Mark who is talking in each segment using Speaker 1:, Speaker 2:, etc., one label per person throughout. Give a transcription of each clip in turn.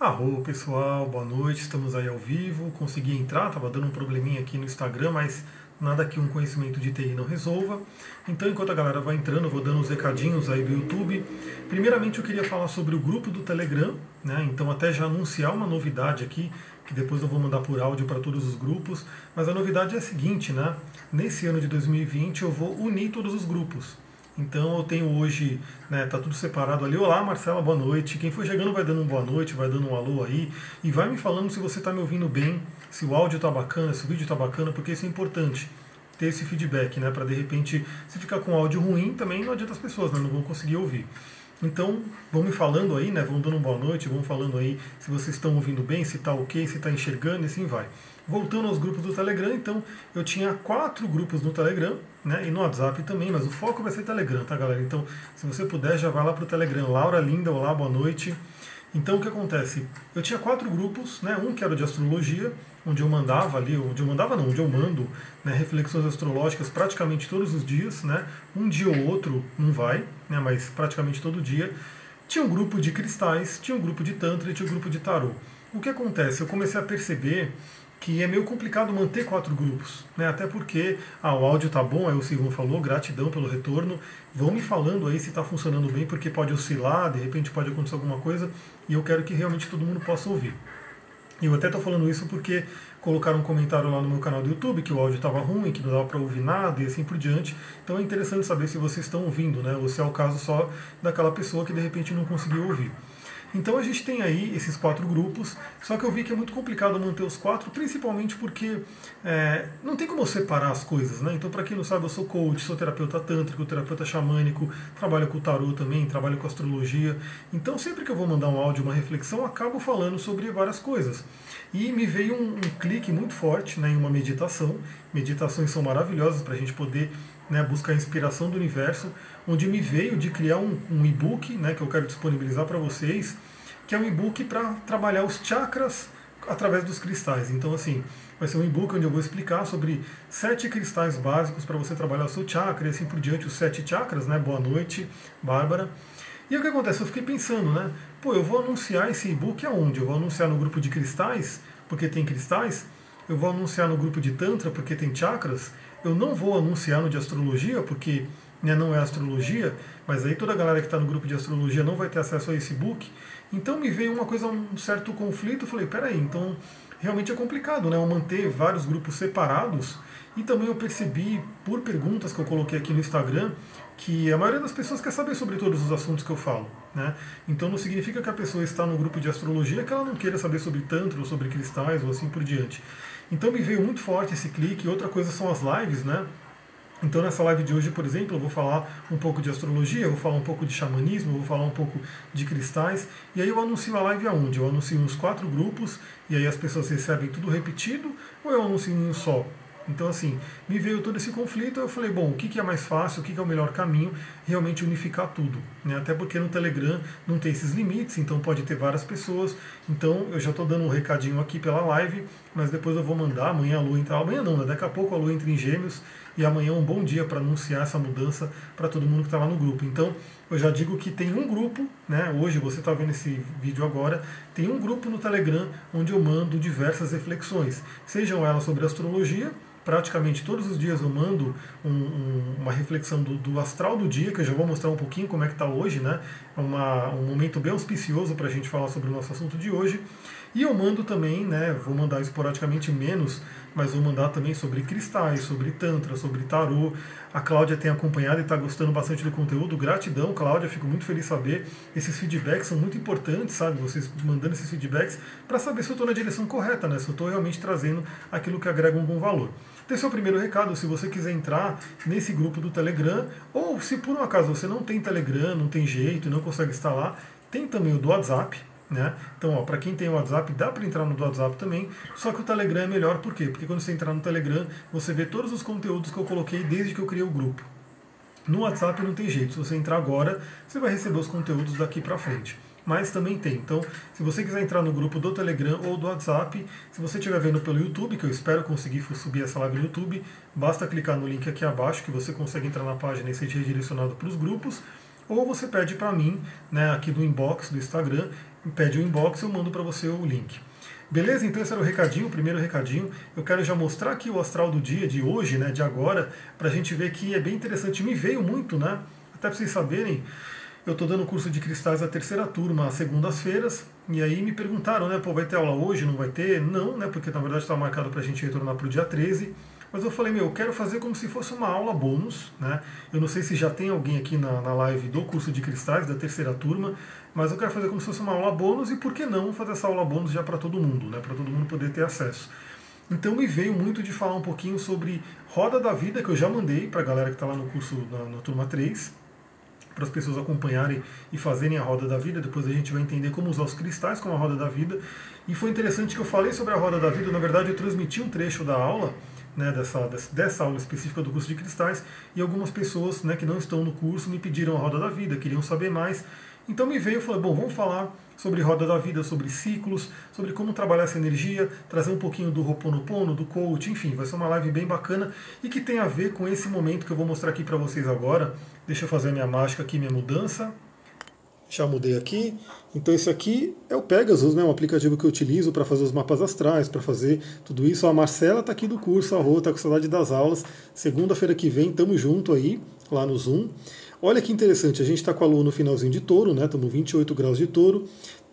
Speaker 1: Arro pessoal, boa noite, estamos aí ao vivo. Consegui entrar, estava dando um probleminha aqui no Instagram, mas nada que um conhecimento de TI não resolva. Então, enquanto a galera vai entrando, vou dando os recadinhos aí do YouTube. Primeiramente, eu queria falar sobre o grupo do Telegram, né? Então, até já anunciar uma novidade aqui, que depois eu vou mandar por áudio para todos os grupos. Mas a novidade é a seguinte, né? Nesse ano de 2020, eu vou unir todos os grupos. Então eu tenho hoje, né, tá tudo separado ali. Olá, Marcela, boa noite. Quem for chegando vai dando um boa noite, vai dando um alô aí e vai me falando se você está me ouvindo bem, se o áudio está bacana, se o vídeo está bacana, porque isso é importante ter esse feedback, né, para de repente se ficar com áudio ruim também não adianta as pessoas, né, não vão conseguir ouvir. Então, vão me falando aí, né? Vão dando uma boa noite, vão falando aí se vocês estão ouvindo bem, se está ok, se está enxergando e assim vai. Voltando aos grupos do Telegram, então, eu tinha quatro grupos no Telegram, né? E no WhatsApp também, mas o foco vai ser Telegram, tá, galera? Então, se você puder, já vai lá para o Telegram. Laura Linda, olá, boa noite. Então, o que acontece? Eu tinha quatro grupos, né? Um que era de astrologia, onde eu mandava ali, onde eu mandava não, onde eu mando né, reflexões astrológicas praticamente todos os dias, né? Um dia ou outro não vai, né? Mas praticamente todo dia. Tinha um grupo de cristais, tinha um grupo de tantra e tinha um grupo de tarô. O que acontece? Eu comecei a perceber que é meio complicado manter quatro grupos, né? Até porque ah, o áudio tá bom, aí o Silvio falou, gratidão pelo retorno. Vão me falando aí se está funcionando bem, porque pode oscilar, de repente pode acontecer alguma coisa, e eu quero que realmente todo mundo possa ouvir. E eu até estou falando isso porque colocaram um comentário lá no meu canal do YouTube que o áudio estava ruim, que não dava para ouvir nada e assim por diante. Então é interessante saber se vocês estão ouvindo, né? Ou se é o caso só daquela pessoa que de repente não conseguiu ouvir. Então a gente tem aí esses quatro grupos, só que eu vi que é muito complicado manter os quatro, principalmente porque é, não tem como separar as coisas, né? Então, para quem não sabe, eu sou coach, sou terapeuta tântrico, terapeuta xamânico, trabalho com tarô também, trabalho com astrologia. Então, sempre que eu vou mandar um áudio, uma reflexão, acabo falando sobre várias coisas. E me veio um, um clique muito forte né, em uma meditação. Meditações são maravilhosas para a gente poder né, buscar inspiração do universo, onde me veio de criar um, um e-book né, que eu quero disponibilizar para vocês, que é um e-book para trabalhar os chakras através dos cristais. Então, assim, vai ser um e-book onde eu vou explicar sobre sete cristais básicos para você trabalhar o seu chakra e assim por diante, os sete chakras, né? Boa noite, Bárbara. E o que acontece? Eu fiquei pensando, né? Pô, eu vou anunciar esse e-book aonde? Eu vou anunciar no grupo de cristais, porque tem cristais? Eu vou anunciar no grupo de Tantra, porque tem chakras? Eu não vou anunciar no de astrologia, porque né, não é astrologia, mas aí toda a galera que está no grupo de astrologia não vai ter acesso a esse book. Então me veio uma coisa, um certo conflito. Eu falei, peraí, então realmente é complicado, né? Eu manter vários grupos separados. E também eu percebi, por perguntas que eu coloquei aqui no Instagram, que a maioria das pessoas quer saber sobre todos os assuntos que eu falo. Né? Então não significa que a pessoa está no grupo de astrologia que ela não queira saber sobre tantra ou sobre cristais ou assim por diante. Então me veio muito forte esse clique. Outra coisa são as lives, né? Então nessa live de hoje, por exemplo, eu vou falar um pouco de astrologia, eu vou falar um pouco de xamanismo, eu vou falar um pouco de cristais, e aí eu anuncio a live aonde? Eu anuncio uns quatro grupos, e aí as pessoas recebem tudo repetido, ou eu anuncio em um só? Então, assim, me veio todo esse conflito, eu falei, bom, o que, é mais fácil, o que, é o melhor caminho? Realmente unificar tudo. Né? Até porque no Telegram não tem esses limites, então pode ter várias pessoas. Então, eu já estou dando um recadinho aqui pela live, mas depois eu vou mandar, amanhã a Lua entra, amanhã não, né? daqui a pouco a Lua entra em gêmeos, e amanhã é um bom dia para anunciar essa mudança para todo mundo que está lá no grupo. Então, eu já digo que tem um grupo, né? Hoje você está vendo esse vídeo agora, tem um grupo no Telegram onde eu mando diversas reflexões, sejam elas sobre astrologia, praticamente todos os dias eu mando um, um, uma reflexão do, do, astral do dia, que eu já vou mostrar um pouquinho como é que está hoje, né? É uma, um momento bem auspicioso para a gente falar sobre o nosso assunto de hoje. E eu mando também, né? Vou mandar esporadicamente menos, mas vou mandar também sobre cristais, sobre tantra, sobre tarô. A Cláudia tem acompanhado e está gostando bastante do conteúdo. Gratidão, Cláudia, fico muito feliz de saber. Esses feedbacks são muito importantes, sabe? Vocês mandando esses feedbacks para saber se eu estou na direção correta, né? Se eu estou realmente trazendo aquilo que agrega um bom valor. Esse é o primeiro recado, se você quiser entrar nesse grupo do Telegram, ou se por um acaso você não tem Telegram, não tem jeito, não consegue instalar, tem também o do WhatsApp, né? Então, para quem tem o WhatsApp, dá para entrar no WhatsApp também, só que o Telegram é melhor, por quê? Porque quando você entrar no Telegram, você vê todos os conteúdos que eu coloquei desde que eu criei o grupo. No WhatsApp não tem jeito, se você entrar agora, você vai receber os conteúdos daqui para frente mas também tem. Então, se você quiser entrar no grupo do Telegram ou do WhatsApp, se você estiver vendo pelo YouTube, que eu espero conseguir subir essa live no YouTube, basta clicar no link aqui abaixo que você consegue entrar na página e ser redirecionado para os grupos. ou você pede para mim, né, aqui no inbox do Instagram, pede o inbox, eu mando para você o link. Beleza? Então esse era o recadinho, o primeiro recadinho. Eu quero já mostrar aqui o astral do dia de hoje, né, de agora, para a gente ver que é bem interessante. Me veio muito, né? Até para vocês saberem, eu estou dando curso de cristais a terceira turma às segundas-feiras, e aí me perguntaram, né, pô, vai ter aula hoje, não vai ter? Não, né, porque na verdade está marcado para a gente retornar para o dia 13. Mas eu falei, meu, eu quero fazer como se fosse uma aula bônus, né? Eu não sei se já tem alguém aqui na, na live do curso de cristais, da terceira turma, mas eu quero fazer como se fosse uma aula bônus e por que não fazer essa aula bônus já para todo mundo, né? Para todo mundo poder ter acesso. Então me veio muito de falar um pouquinho sobre Roda da Vida, que eu já mandei para a galera que está lá no curso na, na turma 3, para as pessoas acompanharem e fazerem a roda da vida. Depois a gente vai entender como usar os cristais com a roda da vida. E foi interessante que eu falei sobre a roda da vida. Na verdade, eu transmiti um trecho da aula né, dessa, dessa aula específica do curso de cristais, e algumas pessoas né, que não estão no curso me pediram a roda da vida, queriam saber mais. Então me veio e falei, bom, vamos falar sobre roda da vida, sobre ciclos, sobre como trabalhar essa energia, trazer um pouquinho do Ho'oponopono, do coach, enfim, vai ser uma live bem bacana e que tem a ver com esse momento que eu vou mostrar aqui para vocês agora. Deixa eu fazer minha mágica aqui, minha mudança. Já mudei aqui. Então esse aqui é o Pegasus, né, um aplicativo que eu utilizo para fazer os mapas astrais, para fazer tudo isso. A Marcela está aqui do curso, a Rô está com saudade das aulas. Segunda-feira que vem, estamos junto aí, lá no Zoom. Olha que interessante, a gente está com a lua no finalzinho de touro, né? Estamos 28 graus de touro.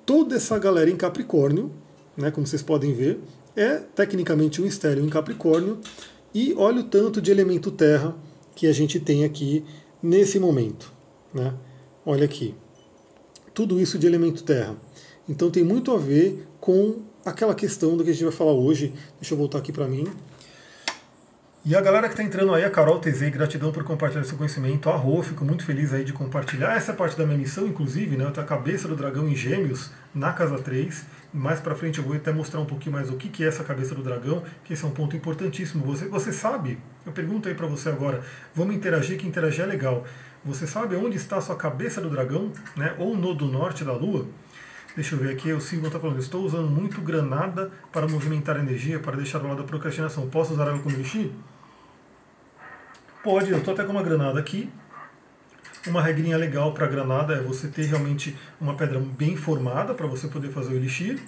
Speaker 1: Toda essa galera em Capricórnio, né, como vocês podem ver, é tecnicamente um estéreo em Capricórnio. E olha o tanto de elemento terra que a gente tem aqui nesse momento. Né? Olha aqui tudo isso de elemento terra. Então tem muito a ver com aquela questão do que a gente vai falar hoje. Deixa eu voltar aqui para mim. E a galera que está entrando aí, a Carol TZ, gratidão por compartilhar seu conhecimento. A Rô, fico muito feliz aí de compartilhar. Essa parte da minha missão, inclusive, né? Eu tenho a cabeça do dragão em gêmeos na casa 3. Mais para frente eu vou até mostrar um pouquinho mais o que é essa cabeça do dragão, que esse é um ponto importantíssimo. Você, você sabe, eu pergunto aí para você agora, vamos interagir, que interagir é legal. Você sabe onde está a sua cabeça do dragão, né? ou no do norte da lua? Deixa eu ver aqui, o Silvio está falando, estou usando muito granada para movimentar energia, para deixar do lado da procrastinação. Posso usar ela como elixir? Pode, eu estou até com uma granada aqui. Uma regrinha legal para granada é você ter realmente uma pedra bem formada para você poder fazer o elixir.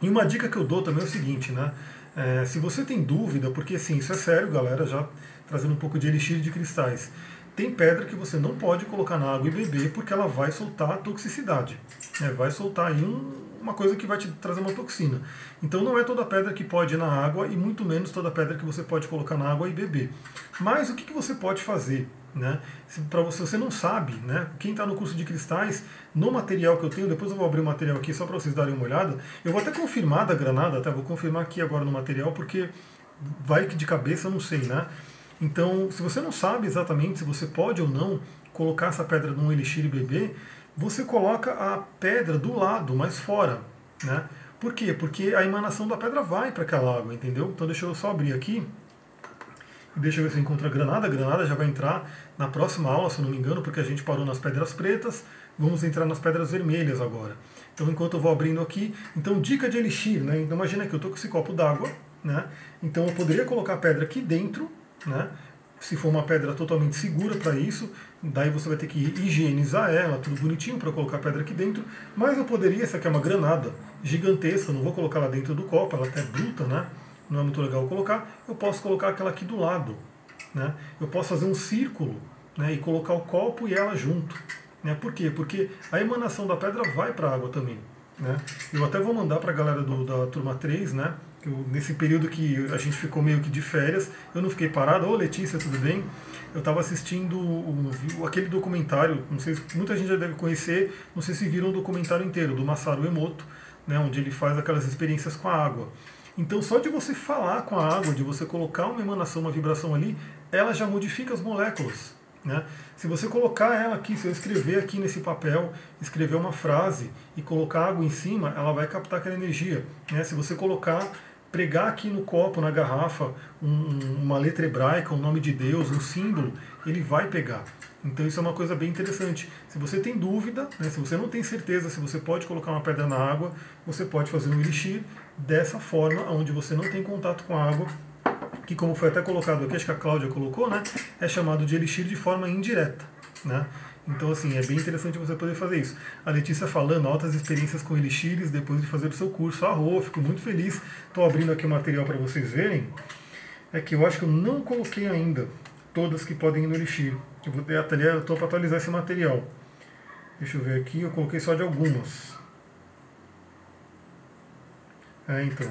Speaker 1: E uma dica que eu dou também é o seguinte, né? É, se você tem dúvida, porque sim, isso é sério, galera, já trazendo um pouco de elixir de cristais. Tem pedra que você não pode colocar na água e beber porque ela vai soltar toxicidade. Né? Vai soltar aí um, uma coisa que vai te trazer uma toxina. Então não é toda pedra que pode ir na água e muito menos toda pedra que você pode colocar na água e beber. Mas o que, que você pode fazer? Né? Para você, você não sabe, né? Quem está no curso de cristais, no material que eu tenho, depois eu vou abrir o material aqui só para vocês darem uma olhada. Eu vou até confirmar da granada, até vou confirmar aqui agora no material, porque vai que de cabeça eu não sei, né? Então, se você não sabe exatamente se você pode ou não colocar essa pedra num elixir e beber, você coloca a pedra do lado, mais fora. Né? Por quê? Porque a emanação da pedra vai para aquela água, entendeu? Então deixa eu só abrir aqui. Deixa eu ver se eu encontro a granada. A granada já vai entrar na próxima aula, se eu não me engano, porque a gente parou nas pedras pretas. Vamos entrar nas pedras vermelhas agora. Então, enquanto eu vou abrindo aqui, então dica de elixir, né? Então, imagina que eu estou com esse copo d'água, né? Então eu poderia colocar a pedra aqui dentro né? Se for uma pedra totalmente segura para isso, daí você vai ter que higienizar ela, tudo bonitinho para colocar a pedra aqui dentro. Mas eu poderia, essa aqui é uma granada gigantesca, não vou colocar lá dentro do copo, ela até bruta, né? Não é muito legal colocar. Eu posso colocar aquela aqui do lado, né? Eu posso fazer um círculo, né? E colocar o copo e ela junto, né? Por quê? Porque a emanação da pedra vai para a água também, né? Eu até vou mandar para a galera do, da turma 3, né? Eu, nesse período que a gente ficou meio que de férias, eu não fiquei parado. Ô Letícia, tudo bem? Eu estava assistindo um, aquele documentário, não sei se muita gente já deve conhecer, não sei se viram o documentário inteiro, do Masaru Emoto, né, onde ele faz aquelas experiências com a água. Então, só de você falar com a água, de você colocar uma emanação, uma vibração ali, ela já modifica as moléculas. Né? Se você colocar ela aqui, se eu escrever aqui nesse papel, escrever uma frase e colocar água em cima, ela vai captar aquela energia. Né? Se você colocar pregar aqui no copo, na garrafa, um, uma letra hebraica, um nome de Deus, um símbolo, ele vai pegar. Então isso é uma coisa bem interessante. Se você tem dúvida, né, se você não tem certeza se você pode colocar uma pedra na água, você pode fazer um elixir dessa forma, onde você não tem contato com a água, que como foi até colocado aqui, acho que a Cláudia colocou, né, é chamado de elixir de forma indireta. Né? Então, assim, é bem interessante você poder fazer isso. A Letícia falando, altas experiências com Elixires depois de fazer o seu curso. Arro, fico muito feliz. Estou abrindo aqui o material para vocês verem. É que eu acho que eu não coloquei ainda todas que podem ir no Elixir. Eu vou estou para atualizar esse material. Deixa eu ver aqui, eu coloquei só de algumas. É, então.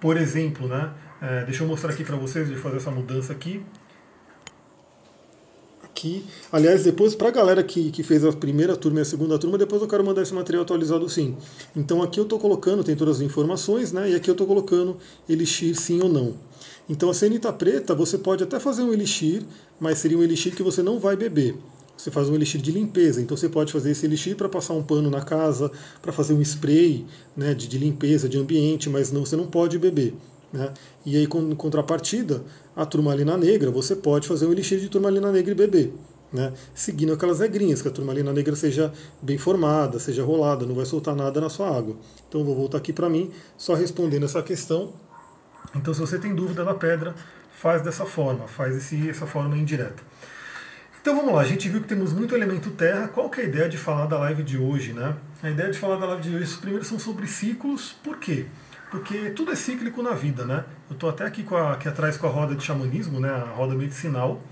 Speaker 1: Por exemplo, né? É, deixa eu mostrar aqui para vocês de fazer essa mudança aqui. Aqui. Aliás, depois, para a galera que, que fez a primeira turma e a segunda turma, depois eu quero mandar esse material atualizado sim. Então aqui eu estou colocando, tem todas as informações, né? E aqui eu estou colocando elixir sim ou não. Então a cenita preta, você pode até fazer um elixir, mas seria um elixir que você não vai beber você faz um elixir de limpeza. Então você pode fazer esse elixir para passar um pano na casa, para fazer um spray né, de, de, limpeza de ambiente, mas não, você não pode beber. Né? E aí, com contrapartida, a turmalina negra, você pode fazer um elixir de turmalina negra e beber. Né? Seguindo aquelas regrinhas, que a turmalina negra seja bem formada, seja rolada, não vai soltar nada na sua água. Então vou voltar aqui para mim, só respondendo essa questão. Então se você tem dúvida da pedra, faz dessa forma, faz esse, essa forma indireta. Então vamos lá, a gente viu que temos muito elemento terra. Qual que é a ideia de falar da live de hoje? Né? A ideia de falar da live de hoje, primeiro, são sobre ciclos. Por quê? Porque tudo é cíclico na vida, né? Eu estou até aqui, a, aqui atrás com a roda de xamanismo, né? a roda medicinal.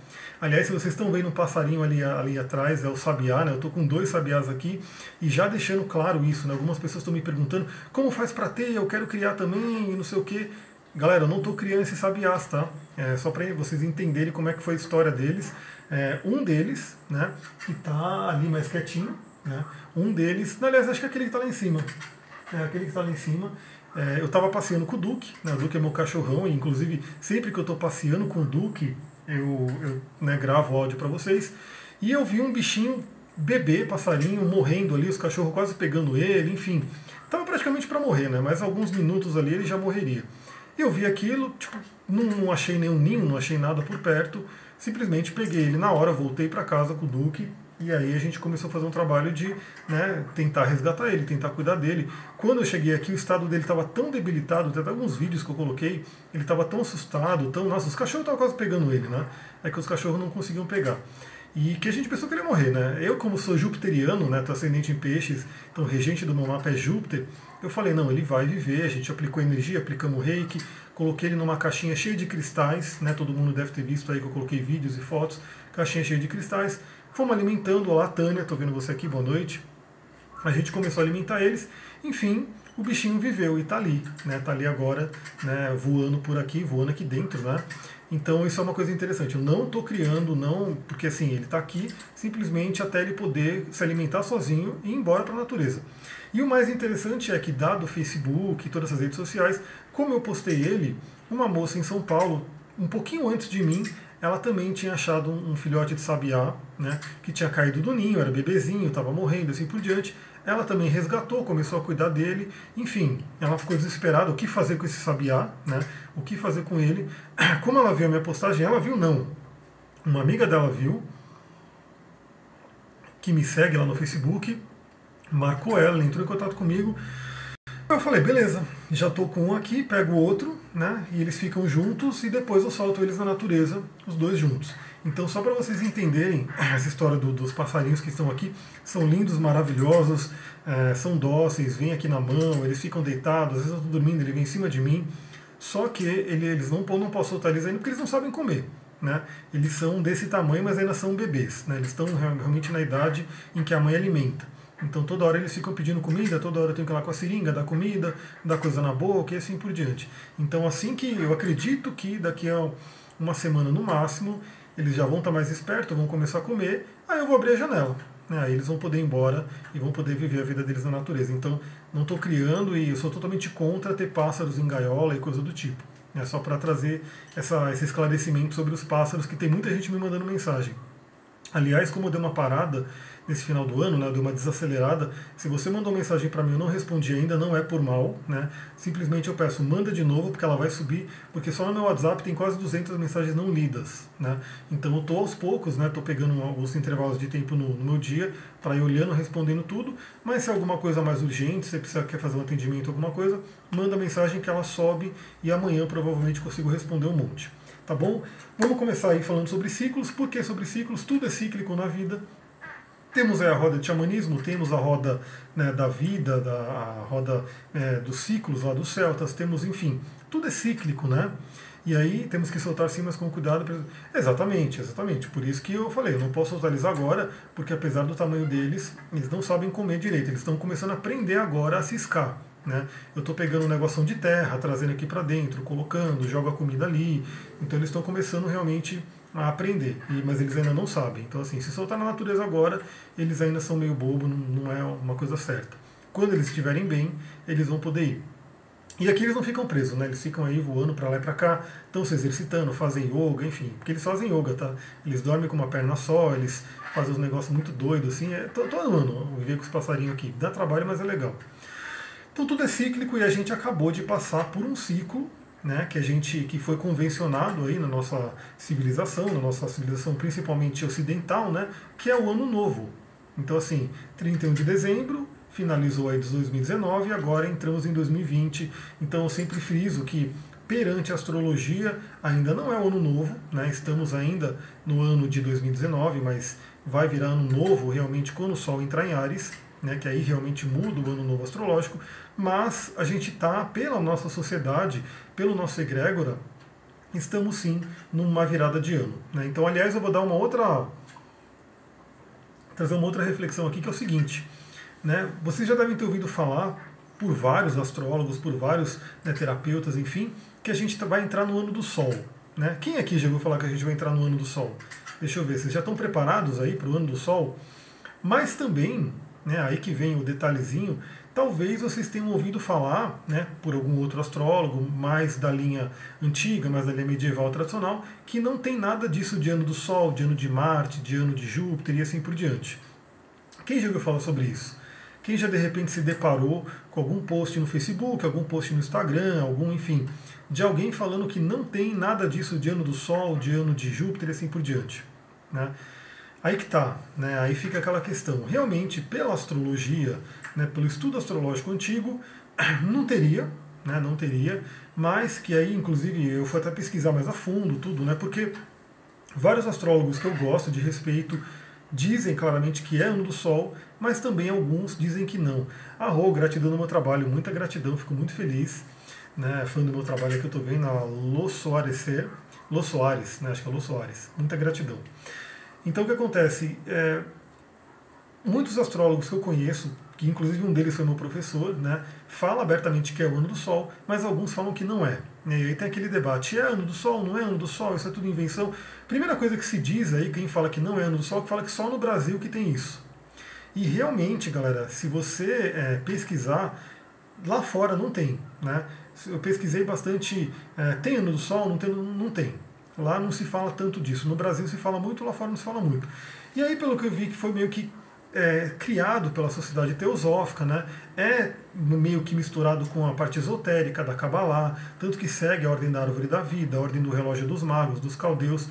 Speaker 1: Aliás, se vocês estão vendo um passarinho ali, ali atrás, é o sabiá, né? Eu estou com dois sabiás aqui e já deixando claro isso, né? Algumas pessoas estão me perguntando como faz para ter, eu quero criar também não sei o quê. Galera, eu não estou criando esses sabiás, tá? É só para vocês entenderem como é que foi a história deles. É, um deles, né, que está ali mais quietinho, né, um deles, aliás, acho que é aquele que está lá em cima, é aquele que está lá em cima, é, eu estava passeando com o Duque, né, o Duque é meu cachorrão, e inclusive sempre que eu estou passeando com o Duque, eu, eu né, gravo áudio para vocês, e eu vi um bichinho bebê, passarinho, morrendo ali, os cachorros quase pegando ele, enfim, estava praticamente para morrer, né, mas alguns minutos ali ele já morreria. Eu vi aquilo, tipo, não achei nenhum ninho, não achei nada por perto, simplesmente peguei ele na hora, voltei para casa com o Duque e aí a gente começou a fazer um trabalho de né, tentar resgatar ele, tentar cuidar dele. Quando eu cheguei aqui, o estado dele estava tão debilitado, até alguns vídeos que eu coloquei, ele estava tão assustado, tão. Nossa, os cachorros estavam quase pegando ele, né? É que os cachorros não conseguiam pegar. E que a gente pensou que ele ia morrer, né? Eu, como sou jupiteriano, né, tô ascendente em peixes, então regente do meu mapa é Júpiter, eu falei, não, ele vai viver, a gente aplicou energia, aplicamos reiki, coloquei ele numa caixinha cheia de cristais, né? Todo mundo deve ter visto aí que eu coloquei vídeos e fotos, caixinha cheia de cristais. Fomos alimentando, olá Tânia, tô vendo você aqui, boa noite. A gente começou a alimentar eles, enfim, o bichinho viveu e está ali, né? Tá ali agora, né, voando por aqui, voando aqui dentro, né? Então isso é uma coisa interessante. Eu não estou criando, não, porque assim, ele está aqui simplesmente até ele poder se alimentar sozinho e ir embora para a natureza. E o mais interessante é que, dado o Facebook e todas as redes sociais, como eu postei ele, uma moça em São Paulo, um pouquinho antes de mim, ela também tinha achado um filhote de sabiá, né, que tinha caído do ninho, era bebezinho, estava morrendo, assim por diante. Ela também resgatou, começou a cuidar dele, enfim, ela ficou desesperada, o que fazer com esse sabiá, né, o que fazer com ele. Como ela viu a minha postagem, ela viu não. Uma amiga dela viu, que me segue lá no Facebook, marcou ela, entrou em contato comigo. Eu falei, beleza, já estou com um aqui, pego o outro, né? E eles ficam juntos e depois eu solto eles na natureza, os dois juntos. Então, só para vocês entenderem essa história do, dos passarinhos que estão aqui, são lindos, maravilhosos, é, são dóceis, vêm aqui na mão, eles ficam deitados, às vezes eu estou dormindo, ele vem em cima de mim. Só que ele, eles não, não posso soltar eles ainda porque eles não sabem comer. Né? Eles são desse tamanho, mas ainda são bebês. Né? Eles estão realmente na idade em que a mãe alimenta. Então toda hora eles ficam pedindo comida, toda hora eu tenho que ir lá com a seringa, dar comida, dar coisa na boca e assim por diante. Então assim que eu acredito que daqui a uma semana no máximo, eles já vão estar mais espertos, vão começar a comer, aí eu vou abrir a janela. Né? Aí eles vão poder ir embora e vão poder viver a vida deles na natureza. Então não estou criando e eu sou totalmente contra ter pássaros em gaiola e coisa do tipo. É só para trazer essa, esse esclarecimento sobre os pássaros, que tem muita gente me mandando mensagem. Aliás, como eu dei uma parada nesse final do ano, né, deu uma desacelerada. Se você mandou mensagem para mim eu não respondi ainda, não é por mal, né? Simplesmente eu peço, manda de novo, porque ela vai subir, porque só no meu WhatsApp tem quase 200 mensagens não lidas, né? Então eu tô aos poucos, né? Tô pegando alguns intervalos de tempo no, no meu dia para ir olhando, respondendo tudo, mas se é alguma coisa mais urgente, se você precisa, quer fazer um atendimento, alguma coisa, manda mensagem que ela sobe e amanhã provavelmente consigo responder um monte. Tá bom? Vamos começar aí falando sobre ciclos. Por que sobre ciclos? Tudo é cíclico na vida. Temos a roda de xamanismo, temos a roda né, da vida, da, a roda é, dos ciclos lá dos celtas, temos, enfim, tudo é cíclico, né? E aí temos que soltar sim, mas com cuidado. Exatamente, exatamente. Por isso que eu falei, eu não posso soltar eles agora, porque apesar do tamanho deles, eles não sabem comer direito. Eles estão começando a aprender agora a ciscar. Né? Eu estou pegando um negócio de terra, trazendo aqui para dentro, colocando, jogo a comida ali. Então eles estão começando realmente a aprender, mas eles ainda não sabem. Então, assim, se soltar na natureza agora, eles ainda são meio bobo, não é uma coisa certa. Quando eles estiverem bem, eles vão poder ir. E aqui eles não ficam presos, né? Eles ficam aí voando para lá e para cá, estão se exercitando, fazem yoga, enfim, porque eles fazem yoga, tá? Eles dormem com uma perna só, eles fazem uns negócios muito doidos, assim. É todo ano viver com os passarinhos aqui. Dá trabalho, mas é legal. Então tudo é cíclico e a gente acabou de passar por um ciclo né, que a gente que foi convencionado aí na nossa civilização, na nossa civilização principalmente ocidental, né, que é o ano novo. Então assim, 31 de dezembro finalizou aí de 2019 e agora entramos em 2020. Então eu sempre friso que perante a astrologia ainda não é o ano novo, né? Estamos ainda no ano de 2019, mas vai virar ano novo realmente quando o Sol entrar em Ares, né? Que aí realmente muda o ano novo astrológico. Mas a gente está pela nossa sociedade pelo nosso egrégora, estamos sim numa virada de ano. Né? Então, aliás, eu vou dar uma outra. trazer uma outra reflexão aqui, que é o seguinte. Né? Vocês já devem ter ouvido falar, por vários astrólogos, por vários né, terapeutas, enfim, que a gente vai entrar no ano do Sol. Né? Quem aqui já ouviu falar que a gente vai entrar no ano do Sol? Deixa eu ver, vocês já estão preparados aí para o ano do Sol? Mas também, né, aí que vem o detalhezinho, Talvez vocês tenham ouvido falar, né, por algum outro astrólogo, mais da linha antiga, mais da linha medieval tradicional, que não tem nada disso de ano do Sol, de ano de Marte, de ano de Júpiter e assim por diante. Quem já ouviu falar sobre isso? Quem já de repente se deparou com algum post no Facebook, algum post no Instagram, algum, enfim, de alguém falando que não tem nada disso de ano do Sol, de ano de Júpiter e assim por diante. Né? Aí que tá, né? aí fica aquela questão. Realmente, pela astrologia, né, pelo estudo astrológico antigo, não teria, né, não teria, mas que aí, inclusive, eu fui até pesquisar mais a fundo tudo, né, porque vários astrólogos que eu gosto de respeito dizem claramente que é ano do Sol, mas também alguns dizem que não. Arro, gratidão no meu trabalho, muita gratidão, fico muito feliz, né, fã do meu trabalho que eu estou vendo, a Lo Soares, Lo Soares, né, acho que é Lo Soares, muita gratidão. Então o que acontece? É, muitos astrólogos que eu conheço que inclusive um deles foi meu professor, né, fala abertamente que é o ano do Sol, mas alguns falam que não é. E aí tem aquele debate, é ano do Sol, não é ano do Sol, isso é tudo invenção. Primeira coisa que se diz aí, quem fala que não é ano do Sol, que fala que só no Brasil que tem isso. E realmente, galera, se você é, pesquisar, lá fora não tem. Né? Eu pesquisei bastante, é, tem ano do Sol? Não tem, não tem. Lá não se fala tanto disso. No Brasil se fala muito, lá fora não se fala muito. E aí, pelo que eu vi, que foi meio que é, criado pela sociedade teosófica, né? é meio que misturado com a parte esotérica da Kabbalah, tanto que segue a ordem da árvore da vida, a ordem do relógio dos magos, dos caldeus.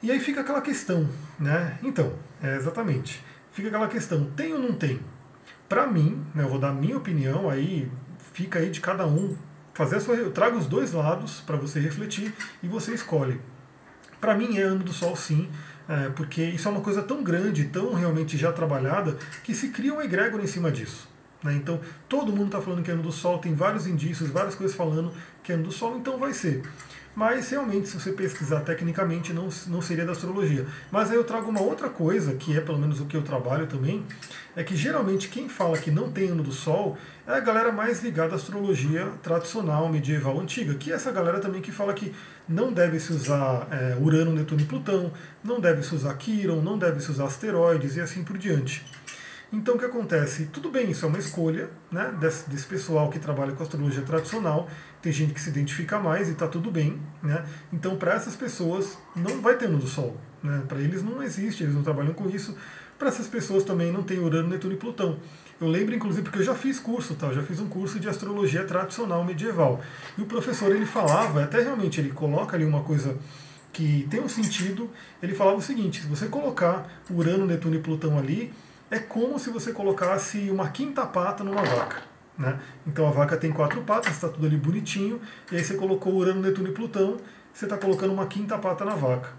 Speaker 1: E aí fica aquela questão, né? Então, é exatamente. Fica aquela questão, tem ou não tem? Para mim, né, eu vou dar minha opinião, aí fica aí de cada um fazer sua. Eu trago os dois lados para você refletir e você escolhe. Para mim é ano do sol sim, é, porque isso é uma coisa tão grande, tão realmente já trabalhada, que se cria um egrégor em cima disso. Né? Então, todo mundo está falando que é ano do Sol, tem vários indícios, várias coisas falando que é ano do Sol, então vai ser. Mas realmente, se você pesquisar tecnicamente, não, não seria da astrologia. Mas aí eu trago uma outra coisa, que é pelo menos o que eu trabalho também, é que geralmente quem fala que não tem ano do Sol é a galera mais ligada à astrologia tradicional, medieval, antiga, que é essa galera também que fala que não deve se usar é, Urano, Netuno e Plutão, não deve se usar Quiron, não deve se usar asteroides e assim por diante. Então o que acontece? Tudo bem, isso é uma escolha né, desse, desse pessoal que trabalha com astrologia tradicional, tem gente que se identifica mais e está tudo bem. Né? Então para essas pessoas não vai ter ano do Sol. Né? Para eles não existe, eles não trabalham com isso. Para essas pessoas também não tem Urano, Netuno e Plutão. Eu lembro, inclusive, porque eu já fiz curso, tá? Eu já fiz um curso de astrologia tradicional medieval. E o professor, ele falava, até realmente, ele coloca ali uma coisa que tem um sentido, ele falava o seguinte, se você colocar Urano, Netuno e Plutão ali, é como se você colocasse uma quinta pata numa vaca. Né? Então a vaca tem quatro patas, está tudo ali bonitinho, e aí você colocou Urano, Netuno e Plutão, você está colocando uma quinta pata na vaca.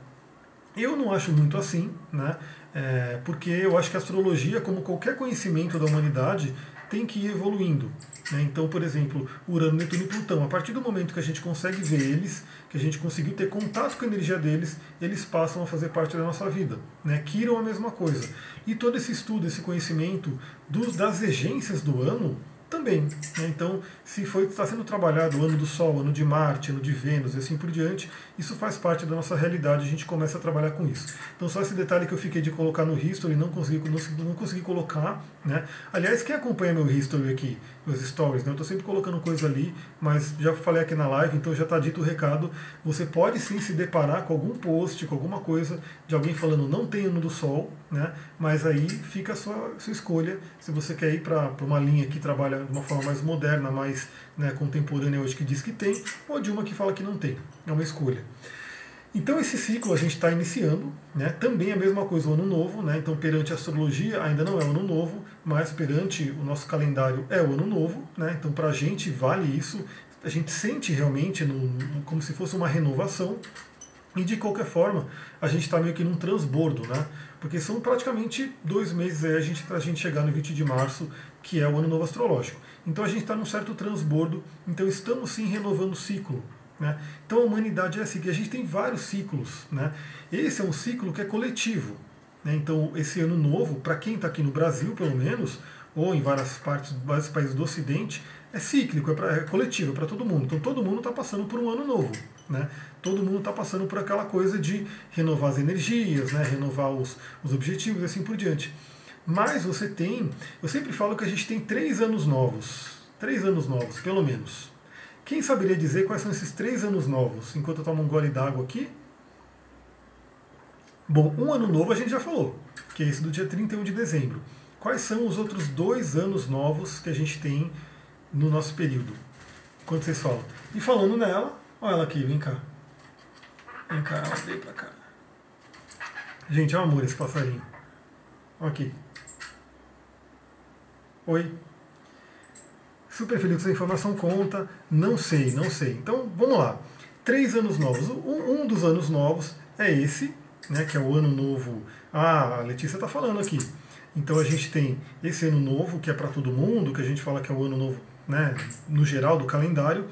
Speaker 1: Eu não acho muito assim, né? É, porque eu acho que a astrologia, como qualquer conhecimento da humanidade, tem que ir evoluindo. Né? Então, por exemplo, Urano, Netuno e Plutão, a partir do momento que a gente consegue ver eles, que a gente conseguiu ter contato com a energia deles, eles passam a fazer parte da nossa vida. Né? Kiron a mesma coisa. E todo esse estudo, esse conhecimento dos, das regências do ano, também. Né? Então, se foi, está sendo trabalhado o ano do Sol, ano de Marte, ano de Vênus e assim por diante, isso faz parte da nossa realidade, a gente começa a trabalhar com isso. Então, só esse detalhe que eu fiquei de colocar no History, não consegui, não, não consegui colocar. Né? Aliás, quem acompanha meu History aqui, meus stories, né? eu estou sempre colocando coisa ali, mas já falei aqui na live, então já está dito o recado. Você pode sim se deparar com algum post, com alguma coisa de alguém falando não tem ano do Sol, né? mas aí fica a sua, sua escolha se você quer ir para uma linha que trabalha de uma forma mais moderna, mais né, contemporânea hoje, que diz que tem, ou de uma que fala que não tem. É uma escolha. Então esse ciclo a gente está iniciando, né? também a mesma coisa o ano novo, né? então perante a astrologia ainda não é o ano novo, mas perante o nosso calendário é o ano novo, né? então para a gente vale isso, a gente sente realmente no, como se fosse uma renovação, e de qualquer forma a gente está meio que num transbordo, né? porque são praticamente dois meses aí a gente, para a gente chegar no 20 de março, que é o ano novo astrológico. Então a gente está num certo transbordo, então estamos sim renovando o ciclo. Né? Então a humanidade é assim, que a gente tem vários ciclos. Né? Esse é um ciclo que é coletivo. Né? Então esse ano novo, para quem está aqui no Brasil pelo menos, ou em várias partes, vários países do Ocidente, é cíclico, é, pra, é coletivo, é para todo mundo. Então todo mundo está passando por um ano novo. Né? Todo mundo está passando por aquela coisa de renovar as energias, né? renovar os, os objetivos e assim por diante. Mas você tem, eu sempre falo que a gente tem três anos novos. Três anos novos, pelo menos. Quem saberia dizer quais são esses três anos novos, enquanto eu tomo um gole d'água aqui? Bom, um ano novo a gente já falou, que é esse do dia 31 de dezembro. Quais são os outros dois anos novos que a gente tem no nosso período? Quando vocês falam. E falando nela, olha ela aqui, vem cá. Vem cá, ela veio pra cá. Gente, é um amor esse passarinho. Olha aqui. Oi. Super feliz que essa informação conta. Não sei, não sei. Então, vamos lá. Três anos novos. Um, um dos anos novos é esse, né, que é o ano novo. Ah, a Letícia está falando aqui. Então a gente tem esse ano novo, que é para todo mundo, que a gente fala que é o ano novo, né, no geral do calendário.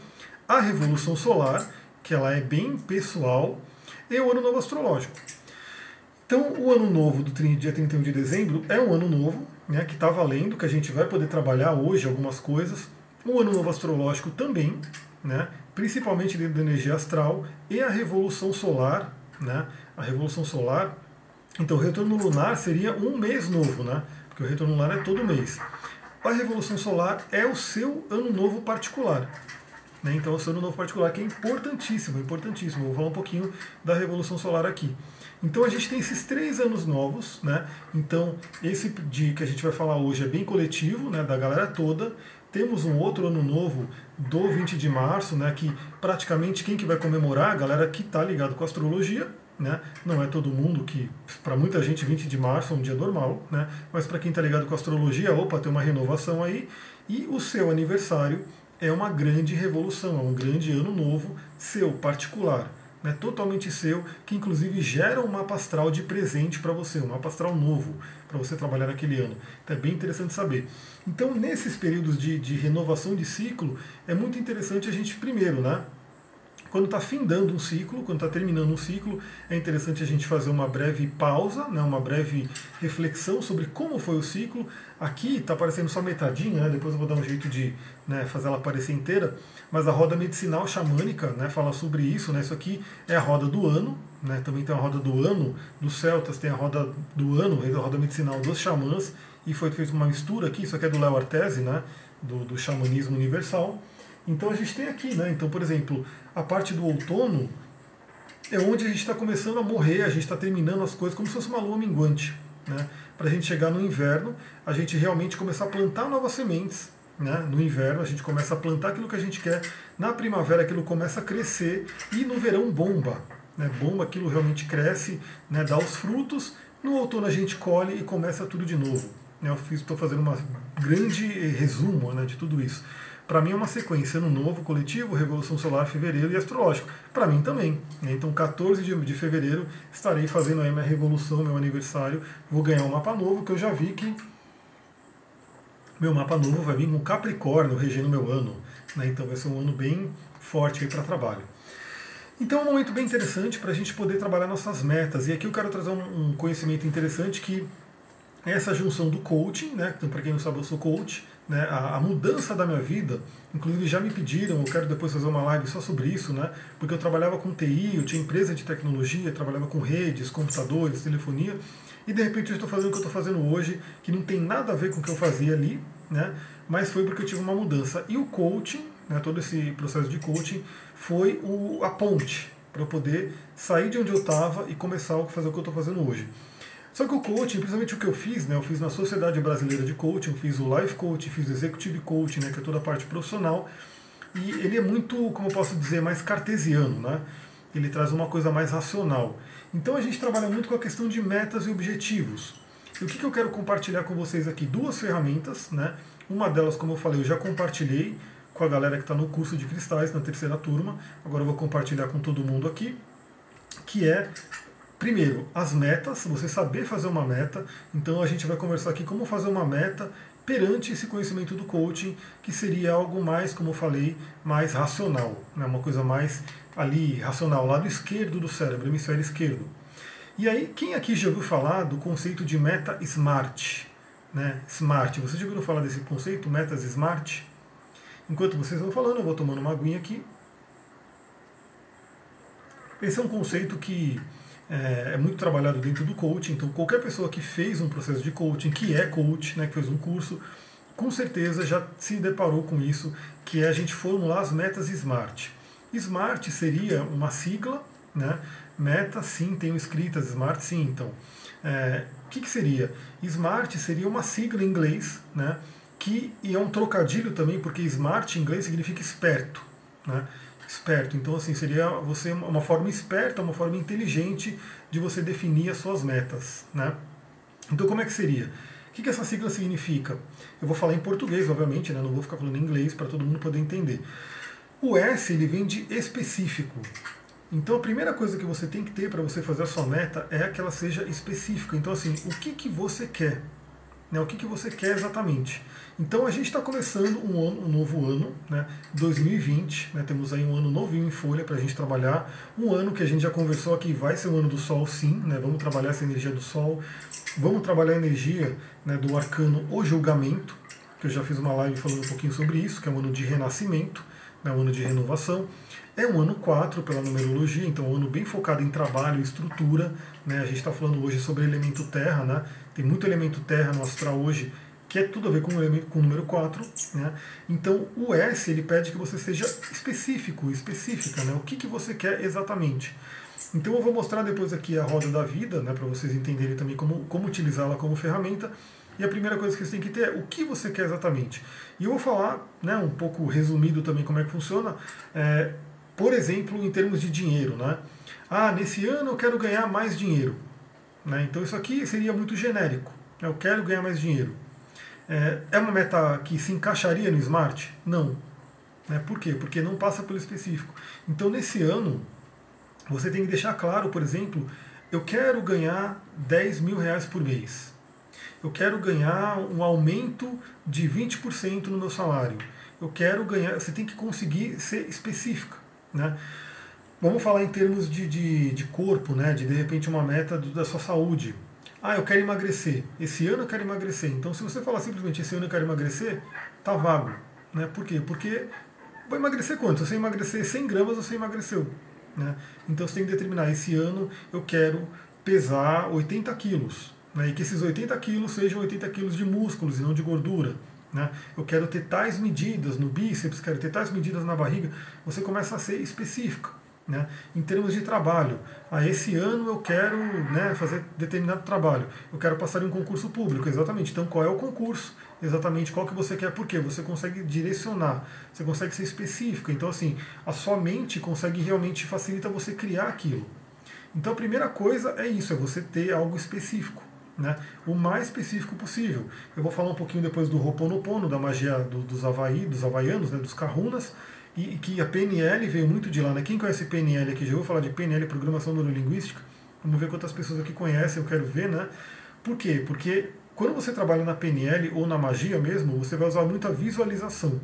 Speaker 1: A Revolução Solar, que ela é bem pessoal, e o ano novo astrológico. Então, o ano novo do dia 31 de dezembro é um ano novo, né, que está valendo, que a gente vai poder trabalhar hoje algumas coisas. O ano novo astrológico também, né, principalmente dentro da energia astral, e a revolução solar. Né, a revolução solar. Então, o retorno lunar seria um mês novo, né, porque o retorno lunar é todo mês. A revolução solar é o seu ano novo particular. Né, então, o seu ano novo particular, que é importantíssimo, importantíssimo. Vou falar um pouquinho da revolução solar aqui. Então a gente tem esses três anos novos, né? Então esse dia que a gente vai falar hoje é bem coletivo, né? Da galera toda. Temos um outro ano novo do 20 de março, né? Que praticamente quem que vai comemorar, a galera que está ligado com a astrologia, né? Não é todo mundo que, para muita gente, 20 de março é um dia normal, né? Mas para quem está ligado com a astrologia, opa, tem uma renovação aí. E o seu aniversário é uma grande revolução, é um grande ano novo seu particular né, totalmente seu, que inclusive gera um mapa astral de presente para você, um mapa astral novo para você trabalhar naquele ano. Então é bem interessante saber. Então, nesses períodos de, de renovação de ciclo, é muito interessante a gente, primeiro, né, quando está findando um ciclo, quando está terminando um ciclo, é interessante a gente fazer uma breve pausa, né, uma breve reflexão sobre como foi o ciclo. Aqui está aparecendo só metadinha, né, depois eu vou dar um jeito de né, fazer ela aparecer inteira, mas a roda medicinal xamânica né, fala sobre isso. Né, isso aqui é a roda do ano, né, também tem a roda do ano dos celtas, tem a roda do ano, a roda medicinal dos xamãs, e foi feita uma mistura aqui, isso aqui é do Léo Artese, né, do, do xamanismo universal. Então a gente tem aqui, né? Então, por exemplo, a parte do outono é onde a gente está começando a morrer, a gente está terminando as coisas como se fosse uma lua minguante, né? Para a gente chegar no inverno, a gente realmente começar a plantar novas sementes. Né? No inverno a gente começa a plantar aquilo que a gente quer, na primavera aquilo começa a crescer e no verão bomba. Né? Bomba, aquilo realmente cresce, né? dá os frutos, no outono a gente colhe e começa tudo de novo. Né? Eu estou fazendo um grande resumo né, de tudo isso. Para mim é uma sequência ano novo, coletivo, Revolução Solar, fevereiro e astrológico. Para mim também. Né? Então, 14 de, de fevereiro, estarei fazendo aí minha revolução, meu aniversário. Vou ganhar um mapa novo, que eu já vi que meu mapa novo vai vir com Capricórnio regendo meu ano. Né? Então, vai ser um ano bem forte para trabalho. Então é um momento bem interessante para a gente poder trabalhar nossas metas. E aqui eu quero trazer um, um conhecimento interessante que é essa junção do coaching, né? Então, para quem não sabe, eu sou coach né, a, a, mudança da minha vida, inclusive já me pediram, eu quero depois fazer uma live só sobre isso, né, porque eu trabalhava com TI, eu tinha empresa de tecnologia, trabalhava com redes, computadores, telefonia, e de repente eu estou fazendo o que eu estou fazendo hoje, que não tem nada a ver com o que eu fazia ali, né, mas foi porque eu tive uma mudança. E o coaching, né, todo esse processo de coaching, foi o, a ponte para eu poder sair de onde eu estava e começar a fazer o que eu estou fazendo hoje. Só que o coaching, principalmente o que eu fiz, né, eu fiz na Sociedade Brasileira de Coaching, eu fiz o Life Coaching, fiz o Executive Coaching, né, que é toda a parte profissional, e ele é muito, como eu posso dizer, mais cartesiano, né? Ele traz uma coisa mais racional. Então a gente trabalha muito com a questão de metas e objetivos. E o que, que eu quero compartilhar com vocês aqui? Duas ferramentas, né? Uma delas, como eu falei, eu já compartilhei com a galera que está no curso de cristais, na terceira turma. Agora eu vou compartilhar com todo mundo aqui, que é Primeiro, as metas, você saber fazer uma meta. Então a gente vai conversar aqui como fazer uma meta perante esse conhecimento do coaching, que seria algo mais, como eu falei, mais racional, né? uma coisa mais ali racional, lado esquerdo do cérebro, hemisfério esquerdo. E aí, quem aqui já ouviu falar do conceito de meta smart? Né? Smart, você já ouviu falar desse conceito, metas smart? Enquanto vocês vão falando, eu vou tomando uma aguinha aqui. Esse é um conceito que é, é, muito trabalhado dentro do coaching. Então, qualquer pessoa que fez um processo de coaching, que é coach, né, que fez um curso, com certeza já se deparou com isso, que é a gente formular as metas SMART. SMART seria uma sigla, né? Meta, sim, tenho escritas, SMART, sim, então. É, o que, que seria? SMART seria uma sigla em inglês, né? Que, e é um trocadilho também, porque SMART em inglês significa esperto, né? esperto. Então, assim, seria você uma forma esperta, uma forma inteligente de você definir as suas metas, né? Então, como é que seria? O que, que essa sigla significa? Eu vou falar em português, obviamente, né? não vou ficar falando em inglês para todo mundo poder entender. O S ele vem de específico. Então a primeira coisa que você tem que ter para você fazer a sua meta é que ela seja específica. Então assim, o que, que você quer? Né, o que, que você quer exatamente? Então a gente está começando um, ano, um novo ano, né, 2020, né, temos aí um ano novinho em folha para a gente trabalhar, um ano que a gente já conversou aqui vai ser o ano do Sol sim, né, vamos trabalhar essa energia do Sol, vamos trabalhar a energia né, do arcano O Julgamento, que eu já fiz uma live falando um pouquinho sobre isso, que é um ano de renascimento, né, um ano de renovação. É um ano 4 pela numerologia, então um ano bem focado em trabalho estrutura. Né? A gente está falando hoje sobre elemento terra, né? tem muito elemento terra no astral hoje, que é tudo a ver com o, elemento, com o número 4. Né? Então o S ele pede que você seja específico, específica, né? o que, que você quer exatamente. Então eu vou mostrar depois aqui a roda da vida, né, para vocês entenderem também como, como utilizá-la como ferramenta. E a primeira coisa que você tem que ter é o que você quer exatamente. E eu vou falar, né, um pouco resumido também como é que funciona. É, por exemplo, em termos de dinheiro, né? Ah, nesse ano eu quero ganhar mais dinheiro. Né? Então isso aqui seria muito genérico. Eu quero ganhar mais dinheiro. É, é uma meta que se encaixaria no Smart? Não. Né? Por quê? Porque não passa pelo específico. Então nesse ano, você tem que deixar claro, por exemplo, eu quero ganhar 10 mil reais por mês. Eu quero ganhar um aumento de 20% no meu salário. Eu quero ganhar. Você tem que conseguir ser específica. Né? Vamos falar em termos de, de, de corpo, né? de de repente uma meta do, da sua saúde. Ah, eu quero emagrecer. Esse ano eu quero emagrecer. Então, se você falar simplesmente esse ano eu quero emagrecer, tá vago. Né? Por quê? Porque vai emagrecer quanto? Se você emagrecer 100 gramas, você emagreceu. Né? Então, você tem que determinar: esse ano eu quero pesar 80 quilos. Né? E que esses 80 quilos sejam 80 quilos de músculos e não de gordura. Né? Eu quero ter tais medidas no bíceps, quero ter tais medidas na barriga. Você começa a ser específico. Né? Em termos de trabalho, ah, esse ano eu quero né, fazer determinado trabalho, eu quero passar em um concurso público, exatamente. Então, qual é o concurso? Exatamente qual que você quer, por quê? Você consegue direcionar, você consegue ser específico. Então, assim, a sua mente consegue realmente facilita você criar aquilo. Então, a primeira coisa é isso, é você ter algo específico. Né, o mais específico possível. Eu vou falar um pouquinho depois do Ho'oponopono, da magia do, dos Havaí, dos havaianos, né, dos kahunas, e, e, que a PNL veio muito de lá. Né? Quem conhece PNL aqui? Já vou falar de PNL, Programação Neurolinguística. Vamos ver quantas pessoas aqui conhecem, eu quero ver, né? Por quê? Porque quando você trabalha na PNL ou na magia mesmo, você vai usar muita visualização.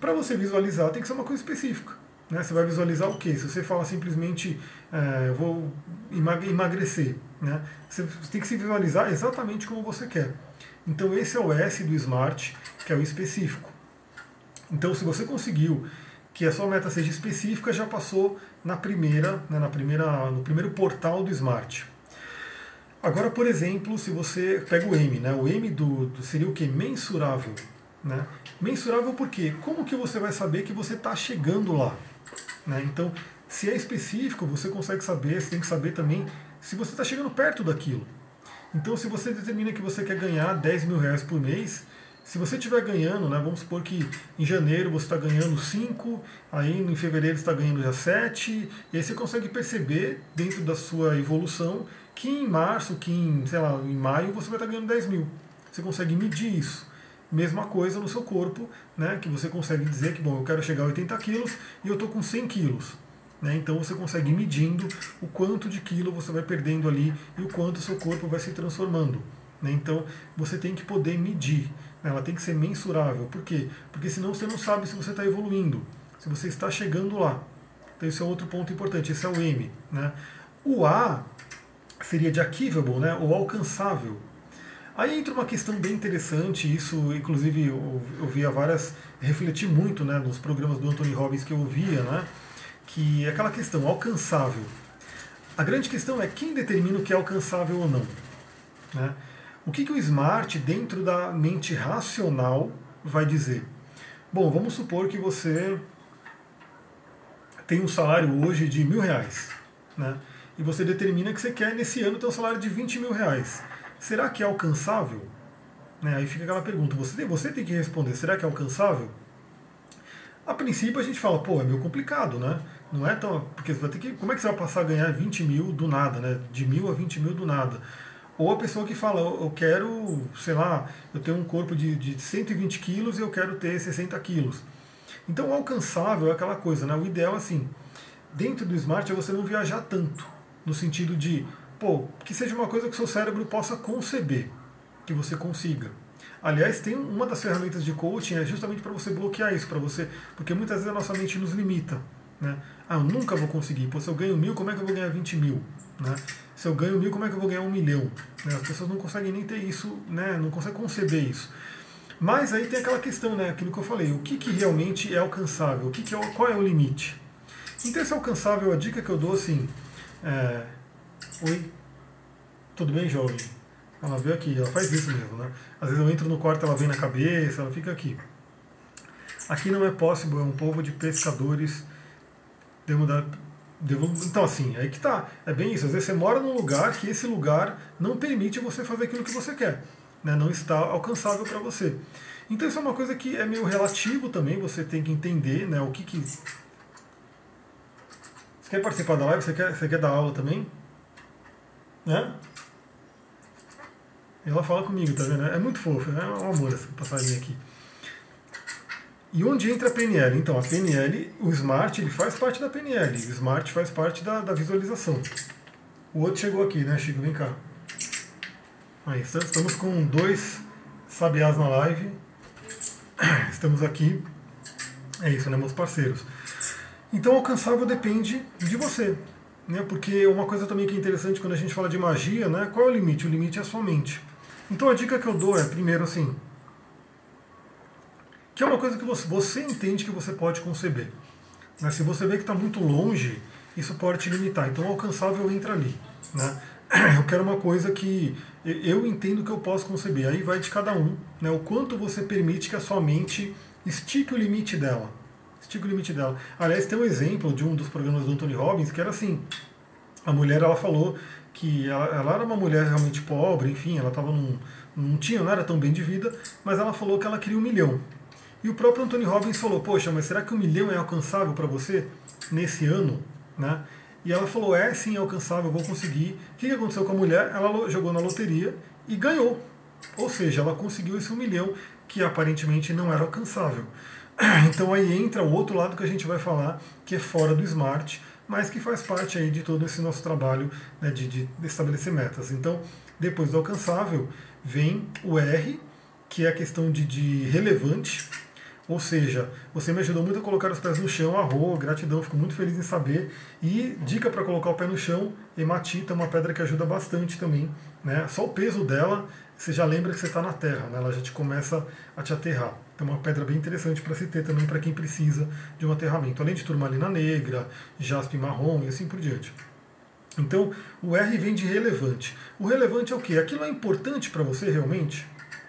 Speaker 1: Para você visualizar, tem que ser uma coisa específica. Né? Você vai visualizar o quê? Se você fala simplesmente, é, vou emagrecer, né? você tem que se visualizar exatamente como você quer. Então esse é o S do Smart, que é o específico. Então se você conseguiu que a sua meta seja específica, já passou na primeira, né, na primeira, no primeiro portal do Smart. Agora, por exemplo, se você pega o M, né? O M do, do seria o que? Mensurável. Né? Mensurável por quê? Como que você vai saber que você está chegando lá? Né? Então, se é específico, você consegue saber, você tem que saber também se você está chegando perto daquilo. Então, se você determina que você quer ganhar 10 mil reais por mês, se você estiver ganhando, né, vamos supor que em janeiro você está ganhando 5, aí em fevereiro está ganhando já 7, e aí você consegue perceber dentro da sua evolução que em março, que em, sei lá, em maio você vai estar ganhando 10 mil. Você consegue medir isso. Mesma coisa no seu corpo, né, que você consegue dizer que, bom, eu quero chegar a 80 quilos e eu estou com 100 quilos. Né, então você consegue ir medindo o quanto de quilo você vai perdendo ali e o quanto o seu corpo vai se transformando. Né, então você tem que poder medir, né, ela tem que ser mensurável. Por quê? Porque senão você não sabe se você está evoluindo, se você está chegando lá. Então esse é outro ponto importante, esse é o M. Né. O A seria de achievable, né, ou alcançável. Aí entra uma questão bem interessante, isso inclusive eu, via várias, refleti muito né, nos programas do Anthony Robbins que eu ouvia, né, que é aquela questão, alcançável. A grande questão é quem determina o que é alcançável ou não. Né? O que, que o smart, dentro da mente racional, vai dizer? Bom, vamos supor que você tem um salário hoje de mil reais. Né? e você determina que você quer nesse ano ter um salário de 20 mil reais. Será que é alcançável? Né, aí fica aquela pergunta, você tem, você tem que responder, será que é alcançável? A princípio a gente fala, pô, é meio complicado, né? Não é tão. Porque você vai ter que. Como é que você vai passar a ganhar 20 mil do nada, né? De mil a 20 mil do nada. Ou a pessoa que fala, eu quero, sei lá, eu tenho um corpo de, de 120 quilos e eu quero ter 60 quilos. Então, alcançável é aquela coisa, né? O ideal, assim, dentro do smart é você não viajar tanto no sentido de, pô, que seja uma coisa que seu cérebro possa conceber, que você consiga. Aliás, tem uma das ferramentas de coaching é justamente para você bloquear isso, para você, porque muitas vezes a nossa mente nos limita, né? Ah, eu nunca vou conseguir. Pô, se eu ganho mil, como é que eu vou ganhar 20 mil? Né? Se eu ganho mil, como é que eu vou ganhar um milhão? Né? As pessoas não conseguem nem ter isso, né? não conseguem conceber isso. Mas aí tem aquela questão, né? aquilo que eu falei, o que, que realmente é alcançável? O que que é, qual é o limite? Então, esse alcançável, a dica que eu dou, assim, é, Oi, tudo bem, jovem? Ela veio aqui, ela faz isso mesmo, né? Às vezes eu entro no quarto, ela vem na cabeça, ela fica aqui. Aqui não é possível, é um povo de pescadores. Devo dar, devo, então, assim, aí que tá. É bem isso. Às vezes você mora num lugar que esse lugar não permite você fazer aquilo que você quer. Né? Não está alcançável para você. Então, isso é uma coisa que é meio relativo também. Você tem que entender né, o que, que você quer participar da live? Você quer, você quer dar aula também? Né? Ela fala comigo, tá vendo? É muito fofo, é um amor essa passarinha aqui. E onde entra a PNL? Então, a PNL, o Smart, ele faz parte da PNL. O Smart faz parte da, da visualização. O outro chegou aqui, né, Chico? Vem cá. Aí, estamos com dois sabiás na live. Estamos aqui. É isso, né, meus parceiros. Então, alcançável depende de você. Né? Porque uma coisa também que é interessante quando a gente fala de magia, né? qual é o limite? O limite é a sua mente. Então, a dica que eu dou é, primeiro, assim, que é uma coisa que você, você entende que você pode conceber. Né? Se você vê que está muito longe, isso pode te limitar. Então, o alcançável entra ali. Né? Eu quero uma coisa que eu entendo que eu posso conceber. Aí vai de cada um, né? o quanto você permite que a sua mente estique o limite dela estica o limite dela. Aliás, tem um exemplo de um dos programas do Anthony Robbins que era assim: a mulher ela falou que ela, ela era uma mulher realmente pobre, enfim, ela estava num, não tinha, não era tão bem de vida, mas ela falou que ela queria um milhão. E o próprio Anthony Robbins falou: Poxa, mas será que um milhão é alcançável para você nesse ano? Né? E ela falou: é sim, é alcançável, vou conseguir. O que aconteceu com a mulher? Ela jogou na loteria e ganhou. Ou seja, ela conseguiu esse um milhão que aparentemente não era alcançável. Então aí entra o outro lado que a gente vai falar, que é fora do smart, mas que faz parte aí de todo esse nosso trabalho né, de, de estabelecer metas. Então, depois do alcançável, vem o R, que é a questão de, de relevante, ou seja, você me ajudou muito a colocar os pés no chão, arro, gratidão, fico muito feliz em saber. E dica para colocar o pé no chão, hematita, uma pedra que ajuda bastante também. Né? Só o peso dela, você já lembra que você está na terra, né? ela já te começa a te aterrar. É uma pedra bem interessante para se ter também para quem precisa de um aterramento. Além de turmalina negra, jaspe marrom e assim por diante. Então o R vem de relevante. O relevante é o que? Aquilo é importante para você realmente?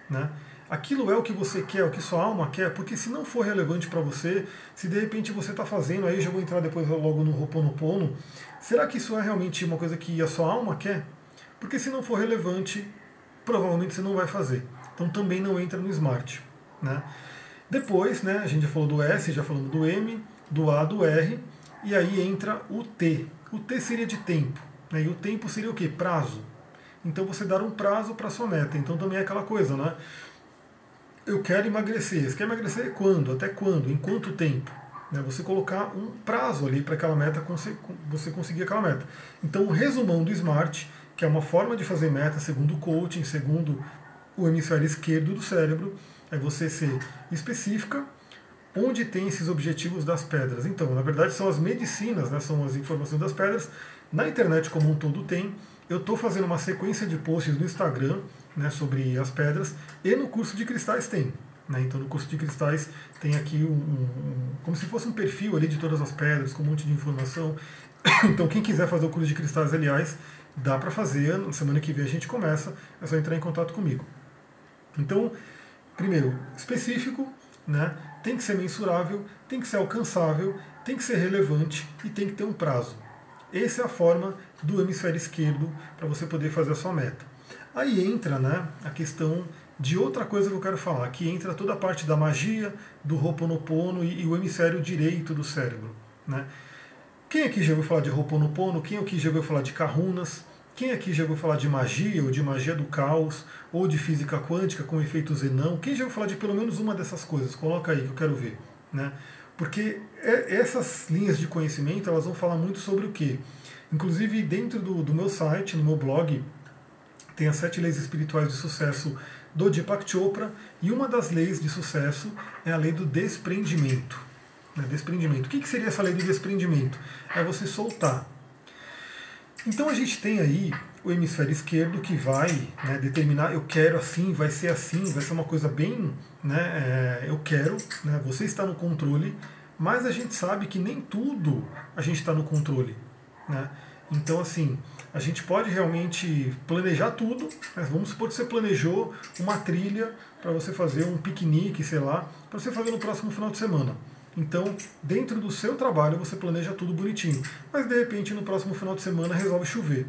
Speaker 1: Né? aquilo é o que você quer, o que sua alma quer, porque se não for relevante para você, se de repente você está fazendo, aí já vou entrar depois logo no Ho'oponopono, será que isso é realmente uma coisa que a sua alma quer? Porque se não for relevante, provavelmente você não vai fazer. Então também não entra no Smart. Né? Depois, né, a gente já falou do S, já falamos do M, do A, do R, e aí entra o T. O T seria de tempo. Né? E o tempo seria o quê? Prazo. Então você dar um prazo para sua meta. Então também é aquela coisa, né? eu quero emagrecer. Você quer emagrecer quando? Até quando? Em quanto tempo? Né? Você colocar um prazo ali para aquela meta, você conseguir aquela meta. Então, o resumão do SMART, que é uma forma de fazer meta segundo o coaching, segundo o hemisfério esquerdo do cérebro, é você ser específica, onde tem esses objetivos das pedras. Então, na verdade, são as medicinas, né? são as informações das pedras. Na internet como um todo tem. Eu estou fazendo uma sequência de posts no Instagram né, sobre as pedras, e no curso de cristais tem. Né, então no curso de cristais tem aqui um, um, como se fosse um perfil ali de todas as pedras, com um monte de informação. Então quem quiser fazer o curso de cristais, aliás, dá para fazer, na semana que vem a gente começa, é só entrar em contato comigo. Então, primeiro, específico, né, tem que ser mensurável, tem que ser alcançável, tem que ser relevante e tem que ter um prazo. Essa é a forma do hemisfério esquerdo para você poder fazer a sua meta. Aí entra né, a questão de outra coisa que eu quero falar, que entra toda a parte da magia, do Ho'oponopono e, e o hemisfério direito do cérebro. Né? Quem aqui já ouviu falar de Ho'oponopono? Quem aqui já ouviu falar de Kahunas? Quem aqui já ouviu falar de magia, ou de magia do caos, ou de física quântica com efeito Zenão? Quem já ouviu falar de pelo menos uma dessas coisas? Coloca aí que eu quero ver. Né? Porque é, essas linhas de conhecimento elas vão falar muito sobre o quê? Inclusive dentro do, do meu site, no meu blog, tem as sete leis espirituais de sucesso do Deepak Chopra, e uma das leis de sucesso é a lei do desprendimento. Né? Desprendimento. O que, que seria essa lei do desprendimento? É você soltar. Então a gente tem aí o hemisfério esquerdo que vai né, determinar eu quero assim, vai ser assim, vai ser uma coisa bem, né, é, eu quero, né, você está no controle, mas a gente sabe que nem tudo a gente está no controle. Né? Então assim, a gente pode realmente planejar tudo. Mas vamos supor que você planejou uma trilha para você fazer um piquenique, sei lá, para você fazer no próximo final de semana. Então, dentro do seu trabalho, você planeja tudo bonitinho. Mas de repente, no próximo final de semana, resolve chover.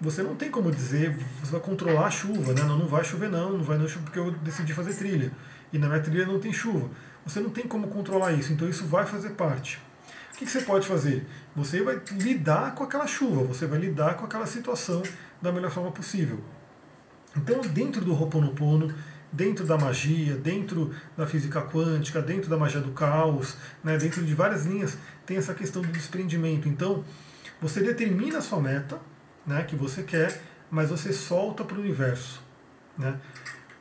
Speaker 1: Você não tem como dizer, você vai controlar a chuva, né? Não, não vai chover não, não vai não chover porque eu decidi fazer trilha. E na minha trilha não tem chuva. Você não tem como controlar isso, então isso vai fazer parte. O que você pode fazer? Você vai lidar com aquela chuva, você vai lidar com aquela situação da melhor forma possível. Então, dentro do Ho'oponopono, dentro da magia, dentro da física quântica, dentro da magia do caos, né, dentro de várias linhas, tem essa questão do desprendimento. Então, você determina a sua meta, né, que você quer, mas você solta para o universo. Né?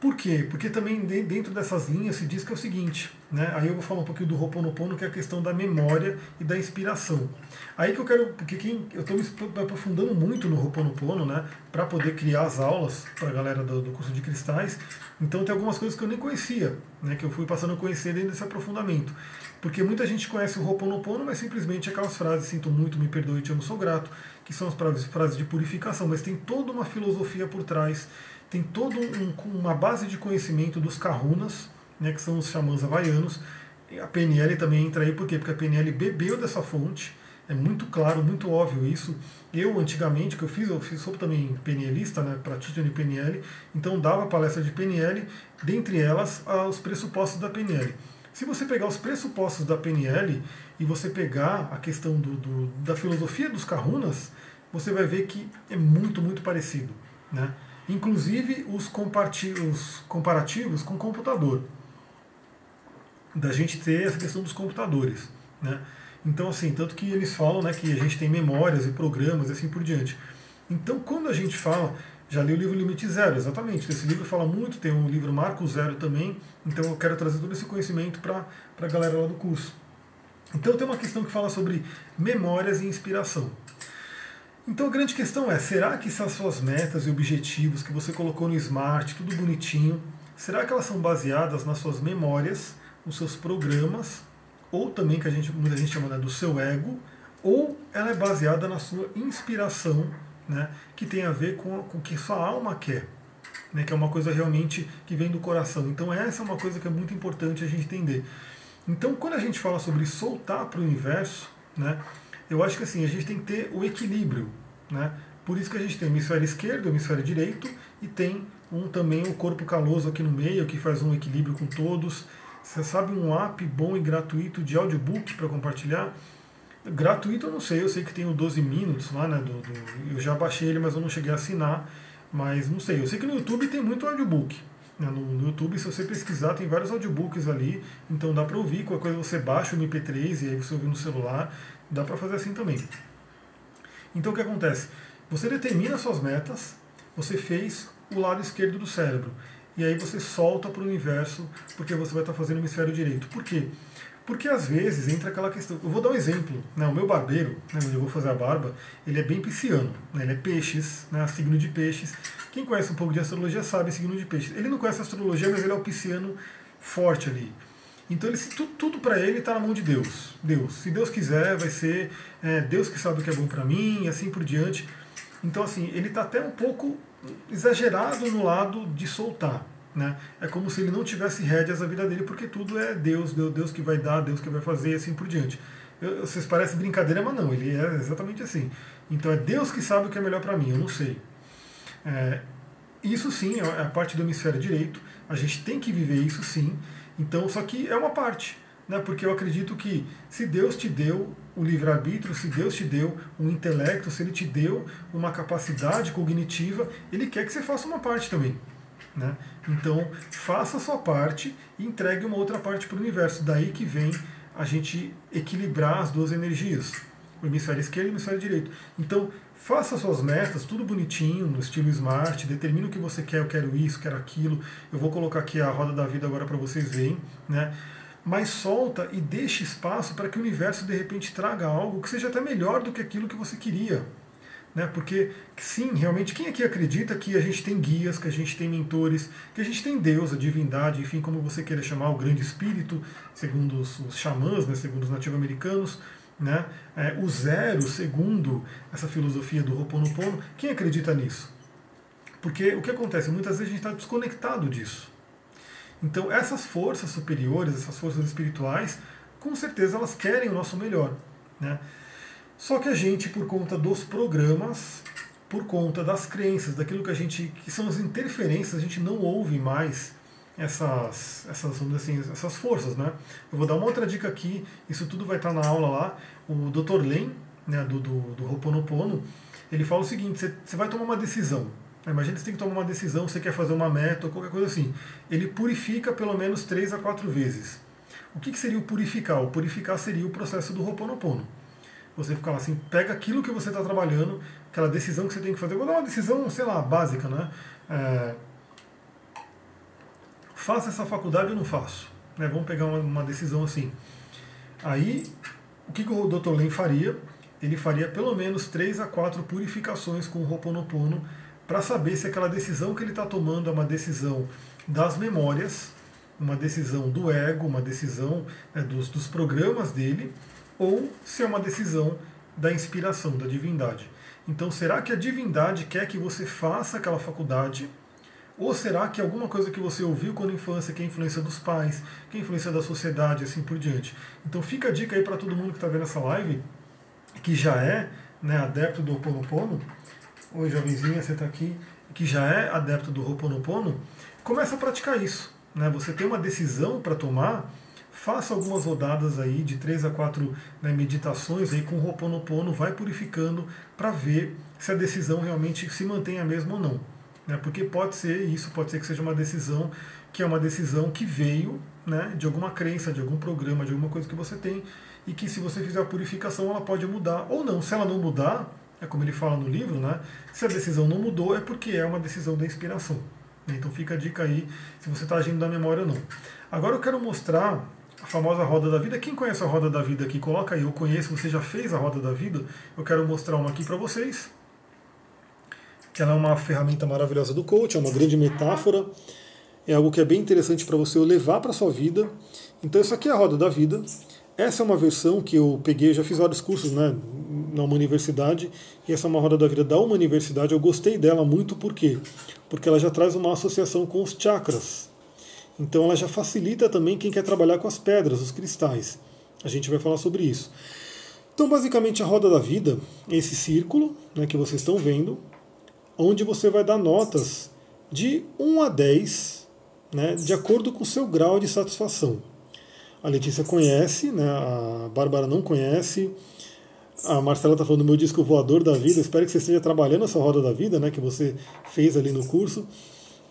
Speaker 1: Por quê? Porque também dentro dessas linhas se diz que é o seguinte, né? aí eu vou falar um pouquinho do Ho'oponopono, que é a questão da memória e da inspiração. Aí que eu quero, porque quem, eu estou me aprofundando muito no Ho'oponopono, né, para poder criar as aulas para a galera do, do, curso de cristais, então tem algumas coisas que eu nem conhecia, né, que eu fui passando a conhecer dentro desse aprofundamento. Porque muita gente conhece o Ho'oponopono, mas simplesmente aquelas frases, sinto muito, me perdoe, te amo, sou grato, que são as frases de purificação, mas tem toda uma filosofia por trás tem toda um, uma base de conhecimento dos kahunas, né, que são os xamãs havaianos. A PNL também entra aí, por quê? Porque a PNL bebeu dessa fonte, é muito claro, muito óbvio isso. Eu, antigamente, que eu fiz, eu fiz, sou também PNLista, né, practitioner de PNL, então dava palestra de PNL, dentre elas os pressupostos da PNL. Se você pegar os pressupostos da PNL e você pegar a questão do, do, da filosofia dos kahunas, você vai ver que é muito, muito parecido. Né? Inclusive os, os comparativos com computador. Da gente ter essa questão dos computadores. Né? Então, assim, tanto que eles falam né, que a gente tem memórias e programas e assim por diante. Então, quando a gente fala, já li o livro Limite Zero, exatamente. Esse livro fala muito, tem um livro Marco Zero também, então eu quero trazer todo esse conhecimento para a galera lá do curso. Então, tem uma questão que fala sobre memórias e inspiração. Então, a grande questão é: será que essas suas metas e objetivos que você colocou no Smart, tudo bonitinho, será que elas são baseadas nas suas memórias, nos seus programas, ou também que a gente, muita gente chama né, do seu ego, ou ela é baseada na sua inspiração né, que tem a ver com, com o que sua alma quer, né, que é uma coisa realmente que vem do coração. Então essa é uma coisa que é muito importante a gente entender. Então quando a gente fala sobre soltar para o universo, né, eu acho que assim, a gente tem que ter o equilíbrio. Né? Por isso que a gente tem hemisfério esquerdo, hemisfério direito, e tem um também o corpo caloso aqui no meio, que faz um equilíbrio com todos. Você sabe um app bom e gratuito de audiobook para compartilhar? Gratuito eu não sei, eu sei que tem o 12 minutos lá, né? Do, do, eu já baixei ele, mas eu não cheguei a assinar. Mas não sei, eu sei que no YouTube tem muito audiobook. Né, no, no, YouTube, se você pesquisar, tem vários audiobooks ali, então dá para ouvir. Qualquer coisa você baixa o MP3 e aí você ouve no celular. Dá para fazer assim também. Então o que acontece? Você determina suas metas, você fez o lado esquerdo do cérebro. E aí você solta para o universo, porque você vai estar fazendo o hemisfério direito. Por quê? Porque às vezes entra aquela questão. Eu vou dar um exemplo. Né? O meu barbeiro, né, onde eu vou fazer a barba, ele é bem pisciano. Né? Ele é peixes, né? signo de peixes. Quem conhece um pouco de astrologia sabe signo de peixes. Ele não conhece astrologia, mas ele é o pisciano forte ali. Então ele, tudo, tudo para ele está na mão de Deus. Deus. Se Deus quiser, vai ser é, Deus que sabe o que é bom para mim e assim por diante. Então assim, ele está até um pouco exagerado no lado de soltar. Né? É como se ele não tivesse rédeas da vida dele, porque tudo é Deus, Deus, Deus que vai dar, Deus que vai fazer e assim por diante. Eu, vocês parecem brincadeira, mas não, ele é exatamente assim. Então é Deus que sabe o que é melhor para mim, eu não sei. É, isso sim é a parte do hemisfério direito, a gente tem que viver isso sim. Então, só que é uma parte, né? porque eu acredito que se Deus te deu o livre-arbítrio, se Deus te deu um intelecto, se Ele te deu uma capacidade cognitiva, Ele quer que você faça uma parte também. Né? Então, faça a sua parte e entregue uma outra parte para o universo. Daí que vem a gente equilibrar as duas energias, o hemisfério esquerdo e o hemisfério direito. Então, faça suas metas, tudo bonitinho, no estilo smart, determine o que você quer, eu quero isso, quero aquilo. Eu vou colocar aqui a roda da vida agora para vocês verem, né? Mas solta e deixe espaço para que o universo de repente traga algo que seja até melhor do que aquilo que você queria. Né? Porque, sim, realmente, quem aqui acredita que a gente tem guias, que a gente tem mentores, que a gente tem Deus, a divindade, enfim, como você queira chamar, o grande espírito, segundo os, os xamãs, né, segundo os nativo-americanos, né? É, o zero, segundo essa filosofia do Ho'oponopono, quem acredita nisso? Porque o que acontece? Muitas vezes a gente está desconectado disso. Então, essas forças superiores, essas forças espirituais, com certeza elas querem o nosso melhor. Né? Só que a gente, por conta dos programas, por conta das crenças, daquilo que a gente. que são as interferências, a gente não ouve mais essas, essas, assim, essas forças. Né? Eu vou dar uma outra dica aqui, isso tudo vai estar na aula lá. O Dr. Len, né, do, do, do Ho'oponopono, ele fala o seguinte: você, vai tomar uma decisão. Imagina que você tem que tomar uma decisão, você quer fazer uma meta ou qualquer coisa assim. Ele purifica pelo menos três a quatro vezes. O que, que seria o purificar? O purificar seria o processo do Ho'oponopono você ficar assim, pega aquilo que você está trabalhando, aquela decisão que você tem que fazer. Eu vou dar uma decisão, sei lá, básica, né? É, faça essa faculdade ou não faço? Né? Vamos pegar uma, uma decisão assim. Aí, o que, que o Dr. Len faria? Ele faria pelo menos três a quatro purificações com o Ho'oponopono para saber se aquela decisão que ele está tomando é uma decisão das memórias, uma decisão do ego, uma decisão né, dos, dos programas dele, ou se é uma decisão da inspiração, da divindade. Então, será que a divindade quer que você faça aquela faculdade? Ou será que alguma coisa que você ouviu quando infância, que é influência dos pais, que é influência da sociedade, assim por diante? Então fica a dica aí para todo mundo que está vendo essa live, que já é né, adepto do Ho'oponopono. Oi, jovenzinha, você está aqui. Que já é adepto do Ho'oponopono. Começa a praticar isso. Né? Você tem uma decisão para tomar, faça algumas rodadas aí de três a quatro né, meditações aí com o Ho'oponopono, vai purificando para ver se a decisão realmente se mantém a mesma ou não. Né? Porque pode ser isso, pode ser que seja uma decisão que é uma decisão que veio né, de alguma crença, de algum programa, de alguma coisa que você tem, e que se você fizer a purificação ela pode mudar ou não. Se ela não mudar, é como ele fala no livro, né? Se a decisão não mudou, é porque é uma decisão da inspiração. Então fica a dica aí se você está agindo da memória ou não. Agora eu quero mostrar a famosa roda da vida. Quem conhece a roda da vida aqui, coloca aí, eu conheço, você já fez a roda da vida. Eu quero mostrar uma aqui para vocês. Que ela é uma ferramenta maravilhosa do coach, é uma grande metáfora. É algo que é bem interessante para você levar para sua vida. Então isso aqui é a roda da vida. Essa é uma versão que eu peguei, já fiz vários cursos né, na uma universidade, e essa é uma roda da vida da uma universidade. Eu gostei dela muito por quê? Porque ela já traz uma associação com os chakras. Então ela já facilita também quem quer trabalhar com as pedras, os cristais. A gente vai falar sobre isso. Então, basicamente, a roda da vida é esse círculo né, que vocês estão vendo, onde você vai dar notas de 1 a 10, né, de acordo com o seu grau de satisfação. A Letícia conhece, né, a Bárbara não conhece. A Marcela está falando do meu disco voador da vida. Espero que você esteja trabalhando essa roda da vida, né, que você fez ali no curso.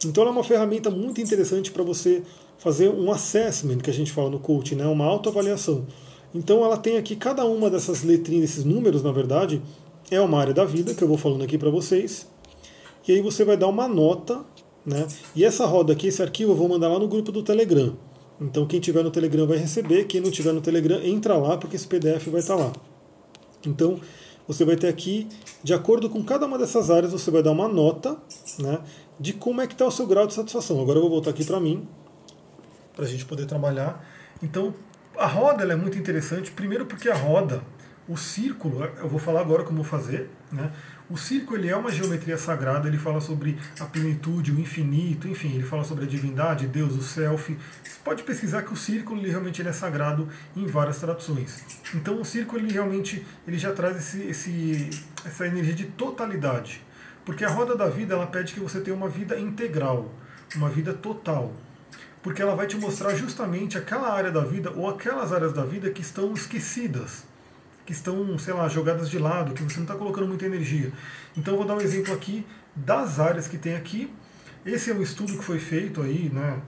Speaker 1: Então ela é uma ferramenta muito interessante para você fazer um assessment, que a gente fala no coaching, né, uma autoavaliação. Então ela tem aqui cada uma dessas letrinhas, esses números, na verdade, é uma área da vida que eu vou falando aqui para vocês. E aí você vai dar uma nota, né? E essa roda aqui, esse arquivo, eu vou mandar lá no grupo do Telegram. Então quem tiver no Telegram vai receber, quem não tiver no Telegram entra lá porque esse PDF vai estar lá. Então você vai ter aqui, de acordo com cada uma dessas áreas, você vai dar uma nota, né? De como é que está o seu grau de satisfação. Agora eu vou voltar aqui para mim, para a gente poder trabalhar. Então a roda é muito interessante, primeiro porque a roda, o círculo, eu vou falar agora como fazer, né? O círculo ele é uma geometria sagrada, ele fala sobre a plenitude, o infinito, enfim, ele fala sobre a divindade, Deus, o self. Você pode pesquisar que o círculo ele realmente ele é sagrado em várias traduções. Então o círculo ele realmente ele já traz esse, esse, essa energia de totalidade. Porque a roda da vida ela pede que você tenha uma vida integral, uma vida total. Porque ela vai te mostrar justamente aquela área da vida ou aquelas áreas da vida que estão esquecidas que estão, sei lá, jogadas de lado, que você não está colocando muita energia. Então eu vou dar um exemplo aqui das áreas que tem aqui. Esse é um estudo que foi feito aí, né?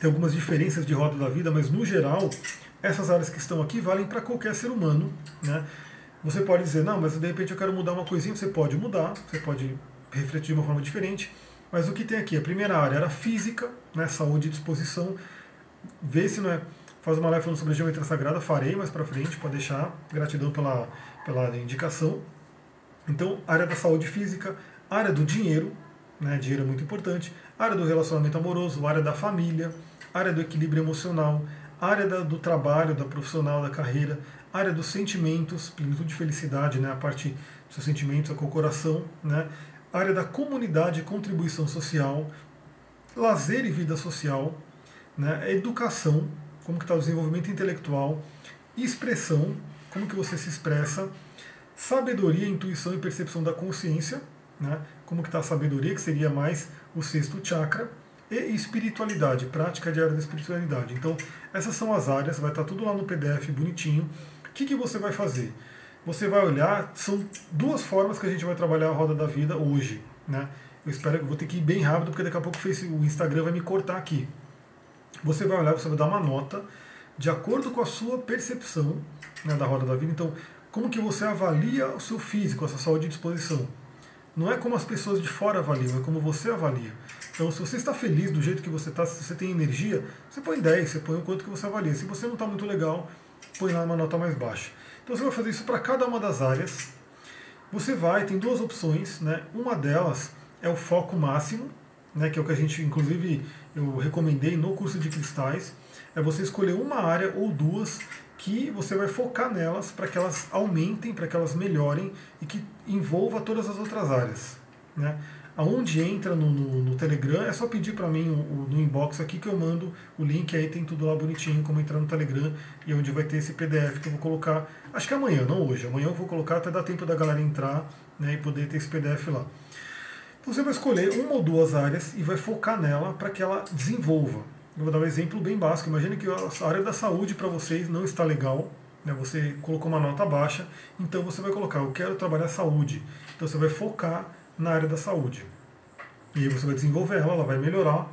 Speaker 1: Tem algumas diferenças de roda da vida, mas no geral, essas áreas que estão aqui valem para qualquer ser humano, né? Você pode dizer, não, mas de repente eu quero mudar uma coisinha, você pode mudar, você pode refletir de uma forma diferente. Mas o que tem aqui? A primeira área era física, né, saúde e disposição. Vê se não é faz uma live falando sobre geometria sagrada, farei mais para frente, pode deixar. Gratidão pela, pela indicação. Então, área da saúde física, área do dinheiro, né, dinheiro é muito importante, área do relacionamento amoroso, área da família, área do equilíbrio emocional, área da, do trabalho, da profissional, da carreira, área dos sentimentos, plenitude de felicidade, né, a parte dos seus sentimentos, com o coração, né, área da comunidade, contribuição social, lazer e vida social, né, educação, como que está o desenvolvimento intelectual, expressão, como que você se expressa, sabedoria, intuição e percepção da consciência, né? como que está a sabedoria, que seria mais o sexto chakra, e espiritualidade, prática diária da espiritualidade. Então, essas são as áreas, vai estar tá tudo lá no PDF bonitinho. O que, que você vai fazer? Você vai olhar, são duas formas que a gente vai trabalhar a roda da vida hoje. Né? Eu espero que vou ter que ir bem rápido, porque daqui a pouco o Instagram vai me cortar aqui. Você vai olhar, você vai dar uma nota de acordo com a sua percepção né, da roda da vida. Então, como que você avalia o seu físico, a sua saúde e disposição? Não é como as pessoas de fora avaliam, é como você avalia. Então, se você está feliz do jeito que você está, se você tem energia, você põe 10, você põe o quanto que você avalia. Se você não está muito legal, põe lá uma nota mais baixa. Então, você vai fazer isso para cada uma das áreas. Você vai, tem duas opções, né? Uma delas é o foco máximo, né, que é o que a gente, inclusive, eu recomendei no curso de cristais, é você escolher uma área ou duas que você vai focar nelas para que elas aumentem, para que elas melhorem e que envolva todas as outras áreas. Né? Aonde entra no, no, no Telegram, é só pedir para mim o, no inbox aqui que eu mando o link, aí tem tudo lá bonitinho, como entrar no Telegram e onde vai ter esse PDF que eu vou colocar, acho que amanhã, não hoje, amanhã eu vou colocar até dar tempo da galera entrar né, e poder ter esse PDF lá. Você vai escolher uma ou duas áreas e vai focar nela para que ela desenvolva. eu vou dar um exemplo bem básico. Imagine que a área da saúde para vocês não está legal, né? você colocou uma nota baixa, então você vai colocar, eu quero trabalhar saúde. Então você vai focar na área da saúde. E aí você vai desenvolver ela, ela vai melhorar.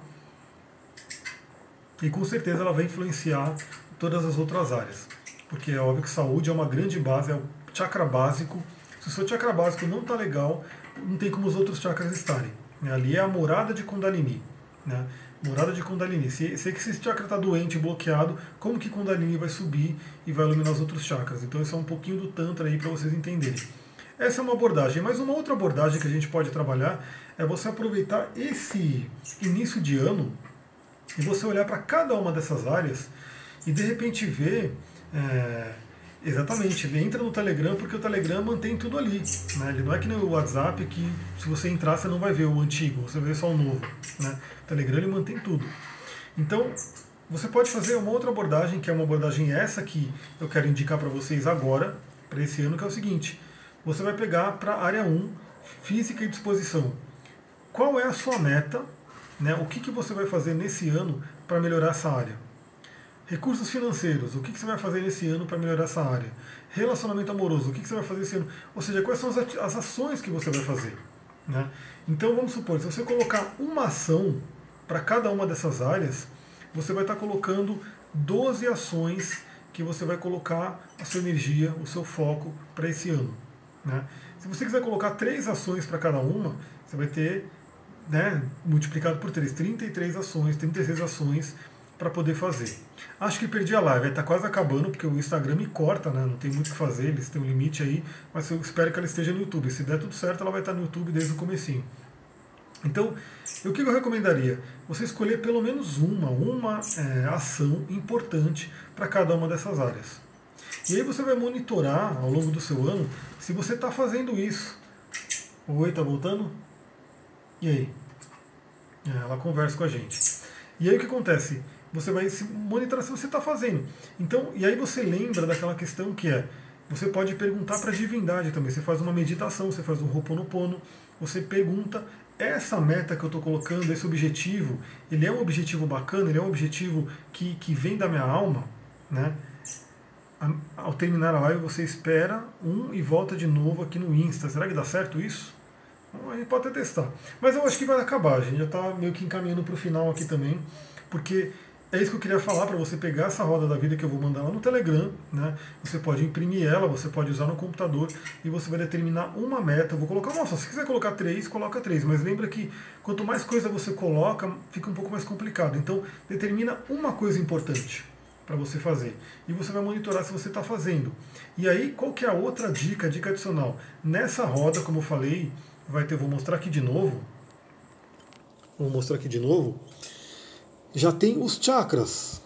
Speaker 1: E com certeza ela vai influenciar todas as outras áreas. Porque é óbvio que saúde é uma grande base, é o chakra básico. Se o seu chakra básico não está legal, não tem como os outros chakras estarem. Né? Ali é a morada de Kundalini. Né? Morada de Kundalini. Se, se esse chakra está doente, bloqueado, como que Kundalini vai subir e vai iluminar os outros chakras? Então isso é um pouquinho do Tantra aí para vocês entenderem. Essa é uma abordagem, mas uma outra abordagem que a gente pode trabalhar é você aproveitar esse início de ano e você olhar para cada uma dessas áreas e de repente ver. É, Exatamente, entra no Telegram porque o Telegram mantém tudo ali. Né? Ele não é que nem o WhatsApp que se você entrar você não vai ver o antigo, você ver só o novo. Né? O Telegram ele mantém tudo. Então, você pode fazer uma outra abordagem, que é uma abordagem essa que eu quero indicar para vocês agora, para esse ano, que é o seguinte. Você vai pegar para a área 1, física e disposição. Qual é a sua meta? Né? O que, que você vai fazer nesse ano para melhorar essa área? Recursos financeiros, o que, você vai fazer nesse ano para melhorar essa área? Relacionamento amoroso, o que, você vai fazer esse ano? Ou seja, quais são as ações que você vai fazer? Né? Então vamos supor, se você colocar uma ação para cada uma dessas áreas, você vai estar tá colocando 12 ações que você vai colocar a sua energia, o seu foco para esse ano. Né? Se você quiser colocar três ações para cada uma, você vai ter né, multiplicado por 3, 33 ações, 36 ações para poder fazer. Acho que perdi a live, está quase acabando, porque o Instagram me corta, né? não tem muito o que fazer, eles têm um limite aí, mas eu espero que ela esteja no YouTube. Se der tudo certo, ela vai estar no YouTube desde o comecinho. Então, o que eu recomendaria? Você escolher pelo menos uma, uma é, ação importante para cada uma dessas áreas. E aí você vai monitorar ao longo do seu ano se você está fazendo isso. Oi, tá voltando? E aí? É, ela conversa com a gente. E aí o que acontece? Você vai se monitorar se você está fazendo. Então, e aí você lembra daquela questão que é, você pode perguntar para a divindade também. Você faz uma meditação, você faz um Ho'oponopono, você pergunta essa meta que eu estou colocando, esse objetivo, ele é um objetivo bacana, ele é um objetivo que, que vem da minha alma, né? Ao terminar a live, você espera um e volta de novo aqui no Insta. Será que dá certo isso? A gente pode até testar. Mas eu acho que vai acabar. A gente já está meio que encaminhando para o final aqui também, porque é isso que eu queria falar para você pegar essa roda da vida que eu vou mandar lá no Telegram, né? Você pode imprimir ela, você pode usar no computador e você vai determinar uma meta. Eu vou colocar, nossa, se quiser colocar três, coloca três. Mas lembra que quanto mais coisa você coloca, fica um pouco mais complicado. Então, determina uma coisa importante para você fazer. E você vai monitorar se você está fazendo. E aí, qual que é a outra dica, dica adicional? Nessa roda, como eu falei, vai ter, vou mostrar aqui de novo. Vou mostrar aqui de novo já tem os chakras.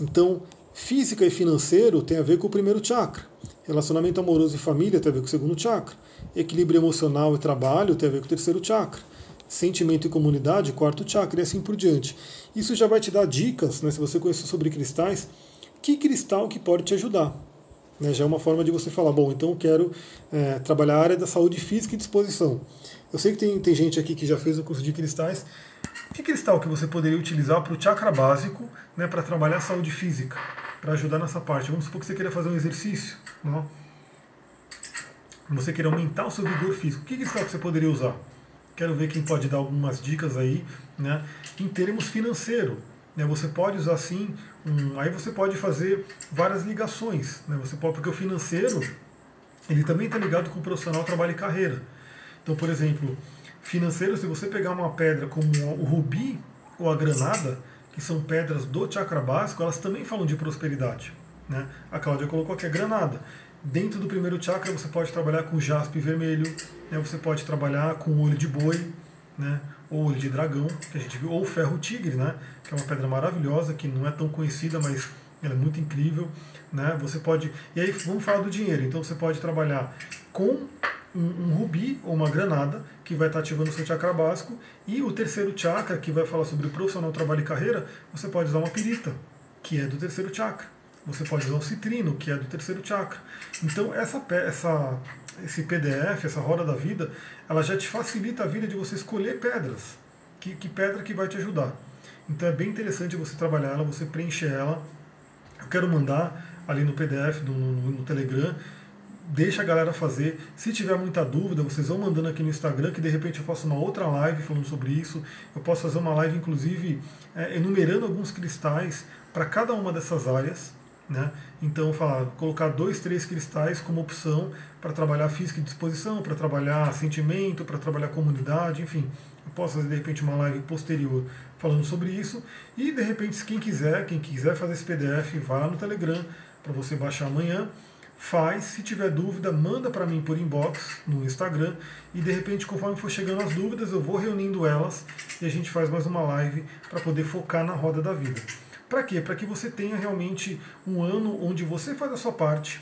Speaker 1: Então, física e financeiro tem a ver com o primeiro chakra. Relacionamento amoroso e família tem a ver com o segundo chakra. Equilíbrio emocional e trabalho tem a ver com o terceiro chakra. Sentimento e comunidade, quarto chakra, e assim por diante. Isso já vai te dar dicas, né, se você conhecer sobre cristais, que cristal que pode te ajudar. Né, já é uma forma de você falar, bom, então eu quero é, trabalhar a área da saúde física e disposição. Eu sei que tem, tem gente aqui que já fez o curso de cristais que cristal que você poderia utilizar para o chakra básico, né, para trabalhar a saúde física, para ajudar nessa parte? Vamos supor que você queira fazer um exercício, né? você queira aumentar o seu vigor físico. Que cristal que você poderia usar? Quero ver quem pode dar algumas dicas aí, né? Em termos financeiro, né? Você pode usar sim, um, aí você pode fazer várias ligações, né? Você pode porque o financeiro ele também está ligado com o profissional trabalho e carreira. Então, por exemplo, financeiro, se você pegar uma pedra como o rubi ou a granada, que são pedras do chakra básico, elas também falam de prosperidade. Né? A Cláudia colocou aqui a granada. Dentro do primeiro chakra você pode trabalhar com jaspe vermelho, né? você pode trabalhar com olho de boi, né? ou olho de dragão, que a gente viu, ou ferro tigre, né? que é uma pedra maravilhosa, que não é tão conhecida, mas ela é muito incrível. Né? Você pode. E aí vamos falar do dinheiro. Então você pode trabalhar com um, um rubi ou uma granada, que vai estar ativando o seu chakra básico, e o terceiro chakra, que vai falar sobre o profissional, trabalho e carreira, você pode usar uma pirita, que é do terceiro chakra. Você pode usar um citrino, que é do terceiro chakra. Então, essa, essa, esse PDF, essa roda da vida, ela já te facilita a vida de você escolher pedras. Que, que pedra que vai te ajudar. Então é bem interessante você trabalhar ela, você preencher ela. Eu quero mandar ali no PDF, no, no, no Telegram, deixa a galera fazer. Se tiver muita dúvida, vocês vão mandando aqui no Instagram, que de repente eu faço uma outra live falando sobre isso. Eu posso fazer uma live, inclusive, é, enumerando alguns cristais para cada uma dessas áreas. Né? Então, falar, colocar dois, três cristais como opção para trabalhar física e disposição, para trabalhar sentimento, para trabalhar comunidade, enfim. Eu posso fazer de repente uma live posterior falando sobre isso. E de repente, quem quiser, quem quiser fazer esse PDF, vá no Telegram para você baixar amanhã faz. Se tiver dúvida, manda para mim por inbox no Instagram e de repente, conforme for chegando as dúvidas, eu vou reunindo elas e a gente faz mais uma live para poder focar na roda da vida. Para quê? Para que você tenha realmente um ano onde você faz a sua parte,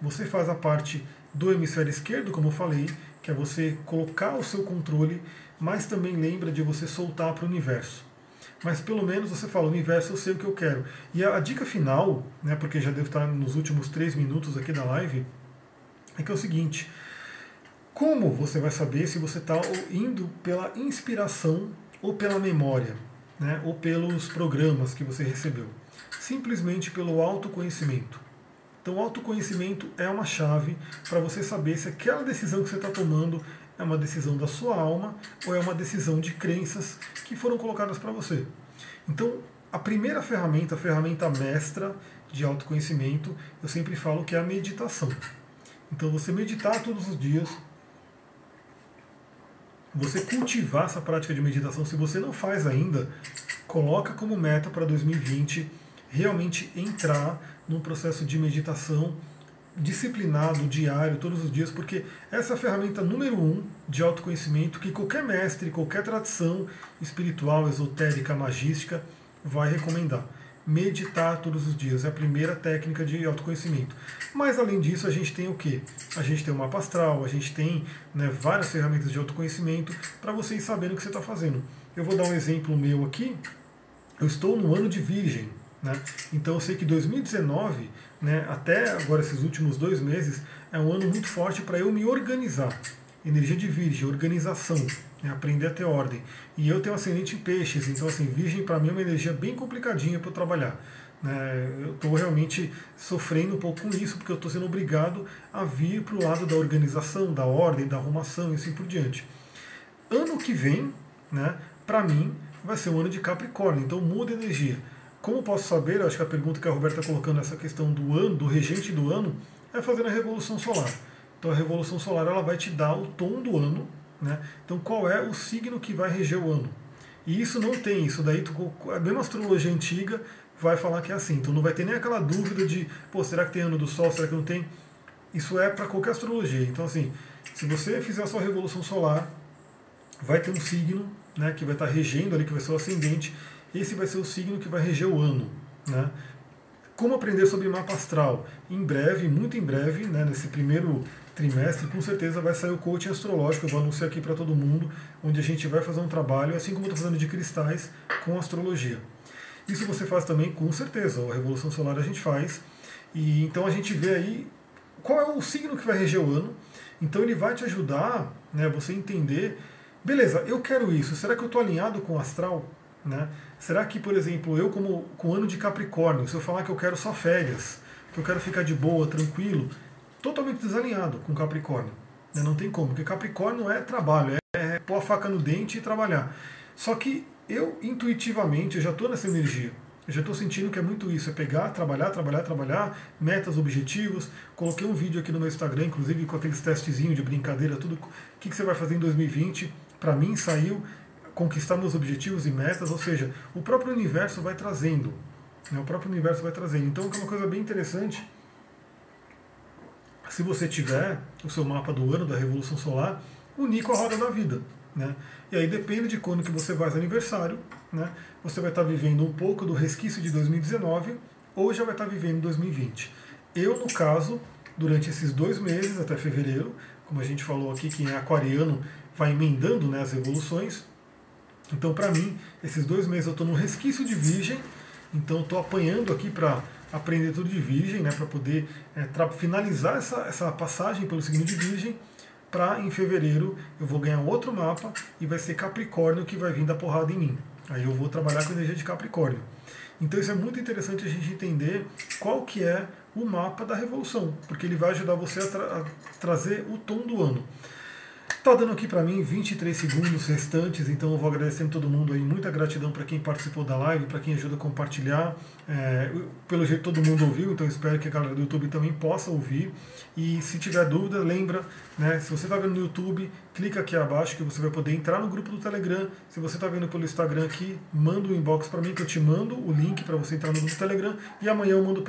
Speaker 1: você faz a parte do hemisfério esquerdo, como eu falei, que é você colocar o seu controle, mas também lembra de você soltar para o universo mas pelo menos você fala, universo, eu sei o que eu quero. E a, a dica final, né, porque já devo estar nos últimos três minutos aqui da live, é que é o seguinte: como você vai saber se você está indo pela inspiração ou pela memória, né, ou pelos programas que você recebeu? Simplesmente pelo autoconhecimento. Então, autoconhecimento é uma chave para você saber se aquela decisão que você está tomando é uma decisão da sua alma ou é uma decisão de crenças que foram colocadas para você. Então, a primeira ferramenta, a ferramenta mestra de autoconhecimento, eu sempre falo que é a meditação. Então, você meditar todos os dias, você cultivar essa prática de meditação, se você não faz ainda, coloca como meta para 2020 realmente entrar num processo de meditação disciplinado, diário, todos os dias, porque essa é a ferramenta número um de autoconhecimento que qualquer mestre, qualquer tradição espiritual, esotérica, magística vai recomendar. Meditar todos os dias é a primeira técnica de autoconhecimento. Mas além disso, a gente tem o que? A gente tem o mapa astral, a gente tem né, várias ferramentas de autoconhecimento para você ir sabendo o que você está fazendo. Eu vou dar um exemplo meu aqui. Eu estou no ano de Virgem. Né? Então eu sei que 2019 né, até agora esses últimos dois meses, é um ano muito forte para eu me organizar. Energia de virgem, organização, né, aprender a ter ordem. E eu tenho ascendente em peixes, então assim, virgem para mim é uma energia bem complicadinha para eu trabalhar. Né, eu estou realmente sofrendo um pouco com isso, porque eu estou sendo obrigado a vir para o lado da organização, da ordem, da arrumação e assim por diante. Ano que vem, né, para mim, vai ser um ano de Capricórnio, então muda a energia. Como posso saber? Acho que a pergunta que a Roberta está colocando essa questão do ano, do regente do ano, é fazendo a revolução solar. Então a revolução solar ela vai te dar o tom do ano, né? Então qual é o signo que vai reger o ano? E isso não tem, isso daí tu, a mesma astrologia antiga vai falar que é assim. Então não vai ter nem aquela dúvida de, pô, será que tem ano do sol, será que não tem? Isso é para qualquer astrologia. Então assim, se você fizer a sua revolução solar, vai ter um signo, né, que vai estar regendo ali, que vai ser o ascendente, esse vai ser o signo que vai reger o ano. Né? Como aprender sobre mapa astral? Em breve, muito em breve, né, nesse primeiro trimestre, com certeza vai sair o coaching astrológico, eu vou anunciar aqui para todo mundo, onde a gente vai fazer um trabalho, assim como eu estou fazendo de cristais, com astrologia. Isso você faz também, com certeza, a Revolução Solar a gente faz. E então a gente vê aí qual é o signo que vai reger o ano. Então ele vai te ajudar, né, você entender, beleza, eu quero isso, será que eu estou alinhado com o astral? Né? Será que, por exemplo, eu como com ano de Capricórnio, se eu falar que eu quero só férias, que eu quero ficar de boa, tranquilo, totalmente desalinhado com Capricórnio. Né? Não tem como, porque Capricórnio é trabalho, é, é pôr a faca no dente e trabalhar. Só que eu, intuitivamente, eu já estou nessa energia. Eu já estou sentindo que é muito isso, é pegar, trabalhar, trabalhar, trabalhar, metas, objetivos. Coloquei um vídeo aqui no meu Instagram, inclusive com aqueles testezinhos de brincadeira, tudo. O que, que você vai fazer em 2020? Para mim saiu conquistar meus objetivos e metas, ou seja, o próprio universo vai trazendo. Né, o próprio universo vai trazendo. Então, é uma coisa bem interessante. Se você tiver o seu mapa do ano da Revolução Solar, unir com a roda da vida. Né? E aí depende de quando que você faz aniversário, né? você vai estar vivendo um pouco do resquício de 2019 ou já vai estar vivendo 2020. Eu, no caso, durante esses dois meses, até fevereiro, como a gente falou aqui, quem é aquariano vai emendando né, as revoluções, então, para mim, esses dois meses eu estou no resquício de virgem, então estou apanhando aqui para aprender tudo de virgem, né, para poder é, finalizar essa, essa passagem pelo signo de virgem, para em fevereiro eu vou ganhar outro mapa e vai ser Capricórnio que vai vir dar porrada em mim. Aí eu vou trabalhar com energia de Capricórnio. Então isso é muito interessante a gente entender qual que é o mapa da revolução, porque ele vai ajudar você a, tra a trazer o tom do ano. Está dando aqui para mim 23 segundos restantes, então eu vou agradecendo todo mundo aí. Muita gratidão para quem participou da live, para quem ajuda a compartilhar. É, pelo jeito todo mundo ouviu, então espero que a galera do YouTube também possa ouvir. E se tiver dúvida, lembra, né, se você está vendo no YouTube, clica aqui abaixo que você vai poder entrar no grupo do Telegram. Se você está vendo pelo Instagram aqui, manda um inbox para mim que eu te mando o link para você entrar no grupo do Telegram. E amanhã eu mando